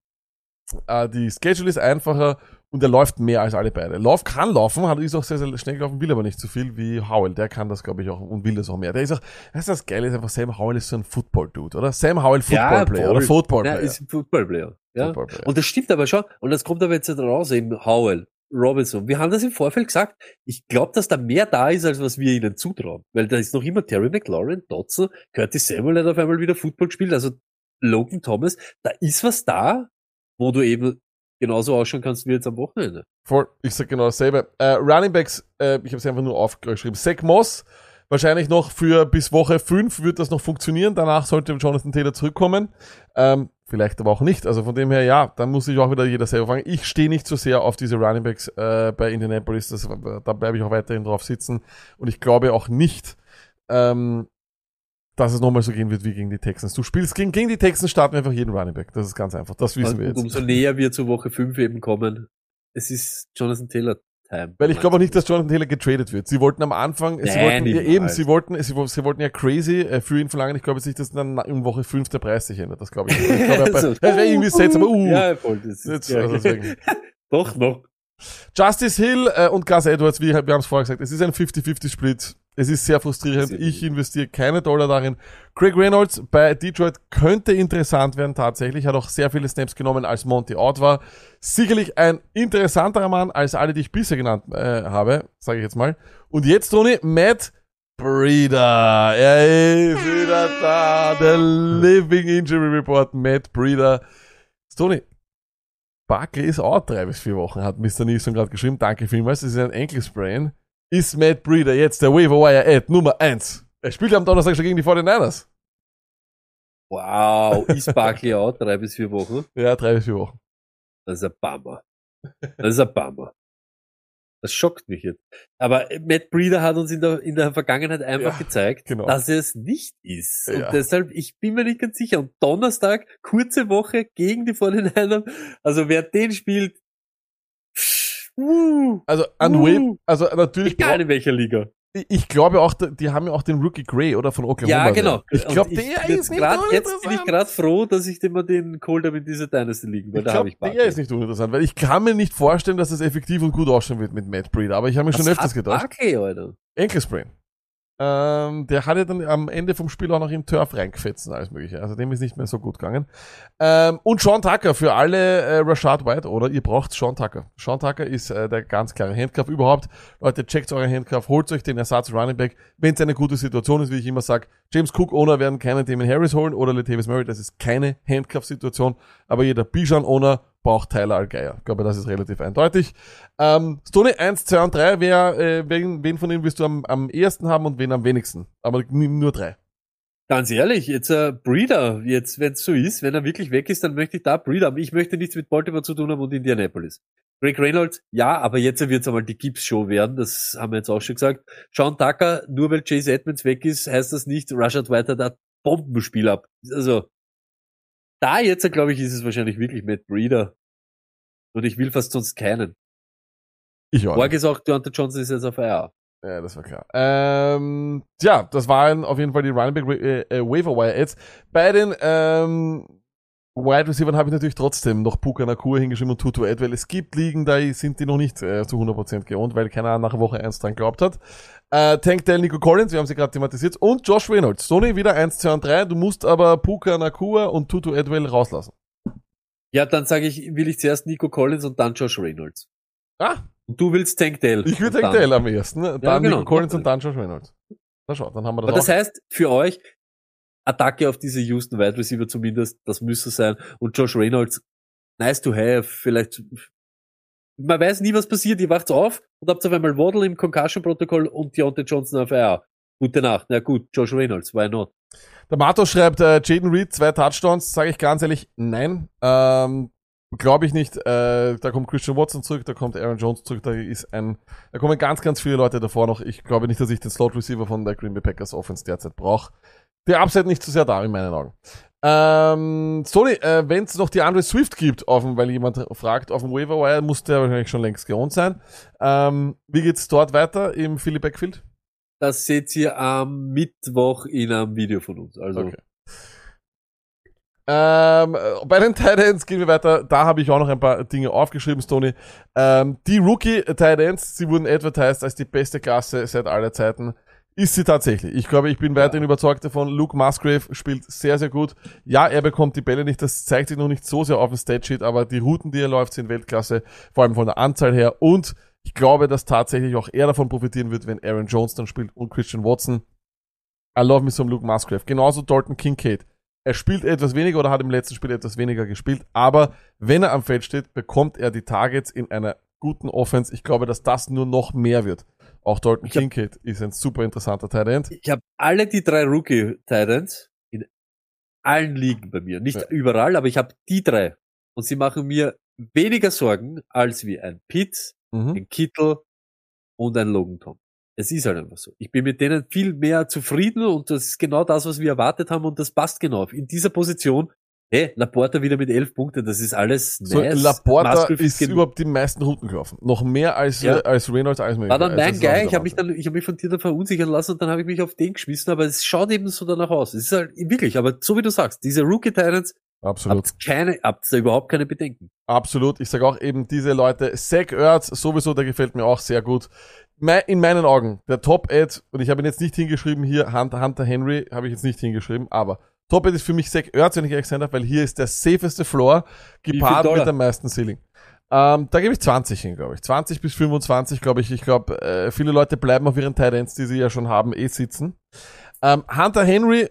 Speaker 2: äh, die Schedule ist einfacher Und er läuft mehr als alle beide. Lauf kann laufen, hat ist auch sehr, sehr schnell gelaufen, will aber nicht so viel wie Howell. Der kann das, glaube ich, auch und will das auch mehr. Der ist auch, weißt du, das Geile ist einfach, Sam Howell ist so ein Football-Dude, oder? Sam Howell Football-Player
Speaker 1: voll.
Speaker 2: oder Football-Player.
Speaker 1: Ja, ist ein Footballplayer. Ja.
Speaker 2: Football-Player.
Speaker 1: Und das stimmt aber schon. Und das kommt aber jetzt raus, eben Howell, Robinson. Wir haben das im Vorfeld gesagt. Ich glaube, dass da mehr da ist, als was wir ihnen zutrauen. Weil da ist noch immer Terry McLaurin, Dotson, Curtis Samuel hat auf einmal wieder Football gespielt, also Logan Thomas. Da ist was da, wo du eben genauso ausschauen kannst wie jetzt am Wochenende.
Speaker 2: Voll, ich sag genau dasselbe. Äh, Running Backs, äh, ich habe es einfach nur aufgeschrieben. Zach Moss, wahrscheinlich noch für bis Woche 5 wird das noch funktionieren. Danach sollte Jonathan Taylor zurückkommen. Ähm, vielleicht aber auch nicht. Also von dem her, ja, dann muss sich auch wieder jeder selber fangen. Ich stehe nicht so sehr auf diese Running Backs äh, bei Indianapolis. Das, da bleibe ich auch weiterhin drauf sitzen. Und ich glaube auch nicht, ähm, dass es nochmal so gehen wird wie gegen die Texans. Du spielst gegen, gegen die Texans, starten wir einfach jeden Running Back. Das ist ganz einfach. Das wissen wir
Speaker 1: Und
Speaker 2: jetzt.
Speaker 1: umso näher wir zur Woche 5 eben kommen, es ist Jonathan Taylor Time.
Speaker 2: Weil ich glaube auch nicht, dass Jonathan Taylor getradet wird. Sie wollten am Anfang, sie
Speaker 1: Nein,
Speaker 2: wollten ja, eben, sie wollten, sie, sie wollten ja crazy äh, für ihn verlangen. Ich glaube jetzt nicht, dass dann in Woche 5 der Preis sich ändert. Das glaube ich nicht. Ich glaube,
Speaker 1: Also,
Speaker 2: das wäre irgendwie seltsam, uh.
Speaker 1: Ja, voll. Das
Speaker 2: Jetzt,
Speaker 1: ist, ja.
Speaker 2: also.
Speaker 1: Doch noch.
Speaker 2: Justice Hill äh, und Gus Edwards, wie wir haben es vorher gesagt, es ist ein 50-50-Split. Es ist sehr frustrierend.
Speaker 1: Sehr
Speaker 2: Ich investiere keine Dollar darin. Craig Reynolds bei Detroit könnte interessant werden tatsächlich. Hat auch sehr viele Snaps genommen, als Monty out war. Sicherlich ein interessanterer Mann als alle, die ich bisher genannt äh, habe, sage ich jetzt mal. Und jetzt, Tony, Matt Breeder. Er ist wieder da. Der Living Injury Report, Matt Breeder. Tony, Barkley ist out drei bis vier Wochen, hat Mr. Nilsson gerade geschrieben. Danke vielmals. Das ist ein Ankle-Sprain. Ist Matt Breeder jetzt der Waiver Wire Ad Nummer eins? Er spielt ja am Donnerstag schon gegen die 49ers.
Speaker 1: Wow, ist Barkley out, drei bis vier Wochen.
Speaker 2: Ja, drei bis vier Wochen.
Speaker 1: Das ist ein Bummer. Das ist ein Bummer. Das schockt mich jetzt. Aber Matt Breeder hat uns in der, in der Vergangenheit einfach
Speaker 2: Ja,
Speaker 1: gezeigt,
Speaker 2: genau.
Speaker 1: dass er es nicht ist.
Speaker 2: Ja.
Speaker 1: Und deshalb, ich bin mir nicht ganz sicher. Und Donnerstag, kurze Woche gegen die 49 Also wer den spielt, uh,
Speaker 2: Also, an
Speaker 1: Uh.
Speaker 2: Wave, also natürlich,
Speaker 1: egal in welcher Liga.
Speaker 2: ich, glaube auch, die haben ja auch den Rookie Gray oder von Oklahoma.
Speaker 1: Ja, genau.
Speaker 2: Ich glaube, der ist nicht
Speaker 1: grad, Jetzt bin ich gerade froh, dass ich den mal den geholt habe in dieser Dynasty liegen, weil
Speaker 2: Ich
Speaker 1: da habe
Speaker 2: glaube,
Speaker 1: ich
Speaker 2: der ist nicht uninteressant, weil ich kann mir nicht vorstellen, dass es effektiv und gut ausschauen wird mit Matt Breeder, aber ich habe mir schon
Speaker 1: Was
Speaker 2: öfters
Speaker 1: hat
Speaker 2: gedacht.
Speaker 1: Barkley, Alter.
Speaker 2: Ankle Sprain. Ähm, der hat ja dann am Ende vom Spiel auch noch im Turf reingefetzt und alles mögliche. Also dem ist nicht mehr so gut gegangen. Ähm, und Sean Tucker für alle äh, Rashad White, oder ihr braucht Sean Tucker. Sean Tucker ist äh, der ganz klare Handcuff überhaupt. Leute, checkt eure Handcuff, holt euch den Ersatz Running Back, wenn es eine gute Situation ist, wie ich immer sage. James Cook Owner werden keinen Damon Harris holen oder Latavius Murray, das ist keine Handcuff-Situation, aber jeder Bijan Owner braucht Tyler Algeier. Ich glaube, das ist relativ eindeutig. Ähm, Stoney 1, 2 und 3, wer, äh, wen, wen von denen wirst du am, am ehesten haben und wen am wenigsten? Aber nur drei.
Speaker 1: Ganz ehrlich, jetzt äh, Breeder, jetzt wenn es so ist, wenn er wirklich weg ist, dann möchte ich da Breeder haben. Ich möchte nichts mit Baltimore zu tun haben und Indianapolis. Greg Reynolds, ja, aber jetzt wird es einmal die Gibbs-Show werden, das haben wir jetzt auch schon gesagt. Sean Tucker, nur weil Chase Edmonds weg ist, heißt das nicht, Rashad White hat Bombenspiel ab. Also, da jetzt, glaube ich, ist es wahrscheinlich wirklich Matt Breeder. Und ich will fast sonst keinen.
Speaker 2: Ich auch.
Speaker 1: Morgen
Speaker 2: nicht.
Speaker 1: ist auch Deontay Johnson ist jetzt auf IR.
Speaker 2: Ja, das war klar. Ähm, ja, das waren auf jeden Fall die Running Back äh, äh, Waiver Wire Ads. Bei den ähm, Wide Receivers habe ich natürlich trotzdem noch Puka Nakua hingeschrieben und Tutu Ed, weil es gibt Ligen, da sind die noch nicht äh, zu 100% geohnt, weil keiner nach Woche 1 dran glaubt hat. Äh, Tank Dell, Nico Collins, wir haben sie gerade thematisiert, und Josh Reynolds. Sony wieder 1, 2 und 3. Du musst aber Puka Nakua und Tutu Edwell rauslassen.
Speaker 1: Ja, dann sage ich, will ich zuerst Nico Collins und dann Josh Reynolds.
Speaker 2: Ah,
Speaker 1: Und du willst Tank Dell.
Speaker 2: ich
Speaker 1: Und
Speaker 2: Tank Dell am ersten. Dann
Speaker 1: genau.
Speaker 2: Nico Collins und dann Josh Reynolds. Na schau, dann haben wir das
Speaker 1: Aber das
Speaker 2: auch.
Speaker 1: heißt, für euch, Attacke auf diese Houston Wide Receiver zumindest, das müsste sein. Und Josh Reynolds, nice to have, vielleicht, man weiß nie, was passiert, ihr wacht auf und habt auf einmal Waddle im Concussion-Protokoll und Deontay Johnson auf IR. Gute Nacht. Na gut, Josh Reynolds, why not?
Speaker 2: Der Mato schreibt, äh, Jaden Reed, zwei Touchdowns, sage ich ganz ehrlich, nein. Ähm, Glaube ich nicht. Äh, da kommt Christian Watson zurück, da kommt Aaron Jones zurück, da ist ein, da kommen ganz, ganz viele Leute davor noch. Ich glaube nicht, dass ich den Slot Receiver von der Green Bay Packers Offense derzeit brauche. Der Upside nicht zu sehr da, in meinen Augen. Ähm, Sony, äh, wenn es noch die andere Swift gibt, dem, weil jemand fragt, auf dem Waiver Wire, muss der wahrscheinlich schon längst geohnt sein. Ähm, wie geht's dort weiter im Philly Backfield?
Speaker 1: Das seht ihr am Mittwoch in einem Video von uns. Also,
Speaker 2: Okay. Ähm, äh, bei den Titans gehen wir weiter. Da habe ich auch noch ein paar Dinge aufgeschrieben, Stoney. Ähm, die Rookie Titans, sie wurden advertised als die beste Klasse seit aller Zeiten. Ist sie tatsächlich. Ich glaube, ich bin weiterhin überzeugt davon. Luke Musgrave spielt sehr, sehr gut. Ja, er bekommt die Bälle nicht. Das zeigt sich noch nicht so sehr auf dem Statsheet, aber die Routen, die er läuft, sind Weltklasse. Vor allem von der Anzahl her. Und ich glaube, dass tatsächlich auch er davon profitieren wird, wenn Aaron Jones dann spielt und Christian Watson. I love me some Luke Musgrave. Genauso Dalton Kincaid. Er spielt etwas weniger oder hat im letzten Spiel etwas weniger gespielt, aber wenn er am Feld steht, bekommt er die Targets in einer guten Offense. Ich glaube, dass das nur noch mehr wird. Auch Dalton
Speaker 1: Ich hab-
Speaker 2: Kincaid ist ein super interessanter Tight.
Speaker 1: Ich habe alle die drei Rookie Titans in allen Ligen bei mir. Nicht
Speaker 2: Ja.
Speaker 1: überall, aber ich habe die drei. Und sie machen mir weniger Sorgen als wie ein Pitts,
Speaker 2: Mhm.
Speaker 1: ein Kittel und ein Logan Tom. Es ist halt einfach so. Ich bin mit denen viel mehr zufrieden und das ist genau das, was wir erwartet haben und das passt genau. In dieser Position, hey, Laporta wieder mit elf Punkten, das ist alles
Speaker 2: So,
Speaker 1: nice.
Speaker 2: Laporta
Speaker 1: Musgrave
Speaker 2: ist
Speaker 1: gen-
Speaker 2: überhaupt die meisten Routen gelaufen. Noch mehr als,
Speaker 1: Ja.
Speaker 2: als Reynolds als
Speaker 1: war dann
Speaker 2: als-
Speaker 1: mein Guy, ich habe mich dann, ich habe mich von dir dann verunsichern lassen und dann habe ich mich auf den geschmissen, aber es schaut eben so danach aus. Es ist halt wirklich, aber so wie du sagst, diese Rookie Titans,
Speaker 2: Absolut.
Speaker 1: habt keine, habt da überhaupt keine Bedenken.
Speaker 2: Absolut. Ich sage auch eben diese Leute, Zach Ertz sowieso, der gefällt mir auch sehr gut. In meinen Augen, der Top-Ad, und ich habe ihn jetzt nicht hingeschrieben, hier Hunter, Hunter Henry, habe ich jetzt nicht hingeschrieben, aber Top-Ad ist für mich Zach Ertz, wenn ich ehrlich sein darf, weil hier ist der safeste Floor, gepaart mit dem meisten Ceiling. Ähm, da gebe ich 20 hin, glaube ich. 20 bis 25, glaube ich. Ich glaube, äh, viele Leute bleiben auf ihren Tight Ends, die sie ja schon haben, eh sitzen. Ähm, Hunter Henry,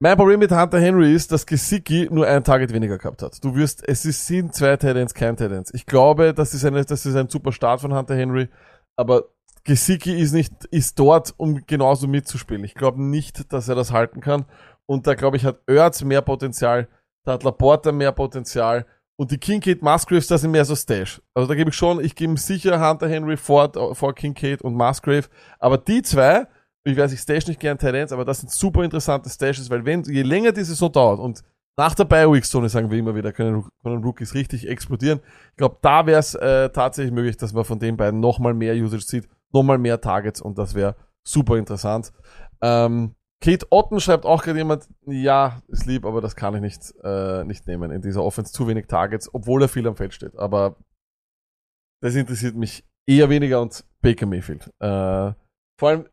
Speaker 2: mein Problem mit Hunter Henry ist, dass Gesicki nur ein Target weniger gehabt hat. Du wirst, es ist, sind zwei Titans, kein Titans. Ich glaube, das ist, eine, das ist ein super Start von Hunter Henry, aber Gesicki ist nicht, ist dort, um genauso mitzuspielen. Ich glaube nicht, dass er das halten kann. Und da glaube ich, hat Ertz mehr Potenzial, da hat Laporta mehr Potenzial und die Kincaid Musgraves, das sind mehr so Stash. Also da gebe ich schon, ich gebe sicher Hunter Henry vor, vor Kincaid und Musgrave, aber die zwei, ich weiß, ich stash nicht gern Titans, aber das sind super interessante Stashes, weil wenn, je länger die Saison dauert und nach der Bi-Week-Zone, sagen wir immer wieder, können, können Rookies richtig explodieren. Ich glaube, da wäre es äh, tatsächlich möglich, dass man von den beiden nochmal mehr Usage sieht, nochmal mehr Targets und das wäre super interessant. Ähm, Kate Otten schreibt auch gerade jemand, ja, ist lieb, aber das kann ich nicht, äh, nicht nehmen. In dieser Offense zu wenig Targets, obwohl er viel am Feld steht. Aber das interessiert mich eher weniger und Baker Mayfield. Äh, vor allem,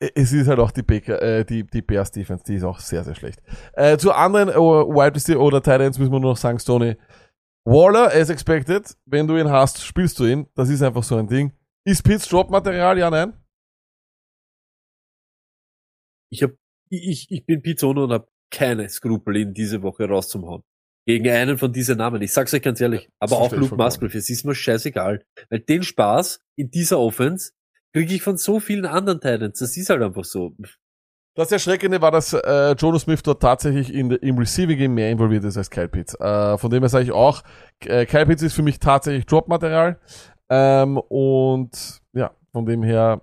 Speaker 2: äh, es ist halt auch die Baker, äh, die, die Bears Defense, die ist auch sehr, sehr schlecht. Äh, zu anderen äh, Wide Receiver oder Tight Ends müssen wir nur noch sagen, Stoney. Waller, as expected, wenn du ihn hast, spielst du ihn. Das ist einfach so ein Ding. Ist Pitts Drop-Material? Ja, nein?
Speaker 1: Ich hab, ich, ich bin Pizzono und habe keine Skrupel, ihn diese Woche rauszuhauen. Gegen einen von diesen Namen. Ich sag's euch ganz ehrlich. Aber
Speaker 2: Das
Speaker 1: auch Luke. Musgrave, es ist mir scheißegal. Weil den Spaß in dieser Offense kriege ich von so vielen anderen Titans. Das ist halt einfach so.
Speaker 2: Das Erschreckende war, dass äh, Jono Smith dort tatsächlich in, im Receiving Game mehr involviert ist als Kyle Pitts. Äh, von dem her sage ich auch, äh, Kyle Pitts ist für mich tatsächlich Drop-Material. Ähm, und ja, von dem her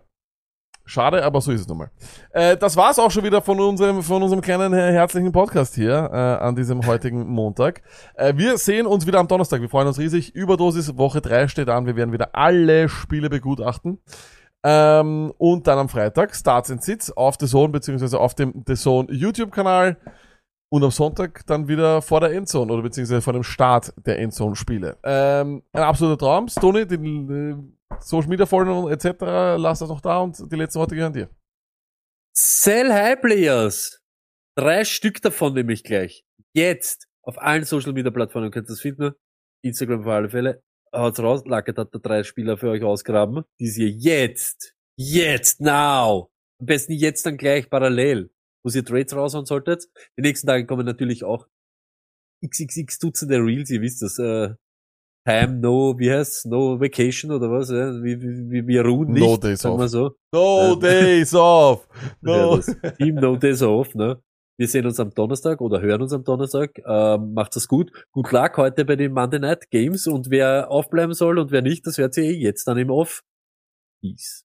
Speaker 2: schade, aber so ist es nun mal. Äh, das war's auch schon wieder von unserem, von unserem kleinen äh, herzlichen Podcast hier äh, an diesem heutigen Montag. Äh, wir sehen uns wieder am Donnerstag. Wir freuen uns riesig. Überdosis Woche 3 steht an. Wir werden wieder alle Spiele begutachten. Ähm, und dann am Freitag Starts and Sits auf The Zone beziehungsweise auf dem The Zone YouTube-Kanal. Und am Sonntag dann wieder vor der Endzone oder beziehungsweise vor dem Start der Endzone-Spiele. Ähm, ein absoluter Traum. Stoney, die äh, Social Media Folgen etc. lass das noch da und die letzten Worte gehören dir.
Speaker 1: Sell High Players. Drei Stück davon nämlich gleich. Jetzt. Auf allen Social Media Plattformen könnt ihr das finden. Instagram für alle Fälle. Haut's raus. Lackert hat da drei Spieler für euch ausgraben, die ihr jetzt, jetzt, now. Am besten jetzt dann gleich parallel, wo ihr Trades raushauen solltet. Die nächsten Tage kommen natürlich auch xxx Dutzende Reels, ihr wisst das, äh, Time, no, wie heißt's, no vacation oder was, ja? wir, wir, wir ruhen nicht,
Speaker 2: No days
Speaker 1: sagen wir
Speaker 2: off.
Speaker 1: so.
Speaker 2: No
Speaker 1: Äh,
Speaker 2: days off!
Speaker 1: Ja,
Speaker 2: No.
Speaker 1: das Team No Days Off, ne? Wir sehen uns am Donnerstag oder hören uns am Donnerstag. Ähm, macht das gut. Gut Luck heute bei den Monday Night Games und wer aufbleiben soll und wer nicht, das hört ihr eh jetzt dann im Off. Peace.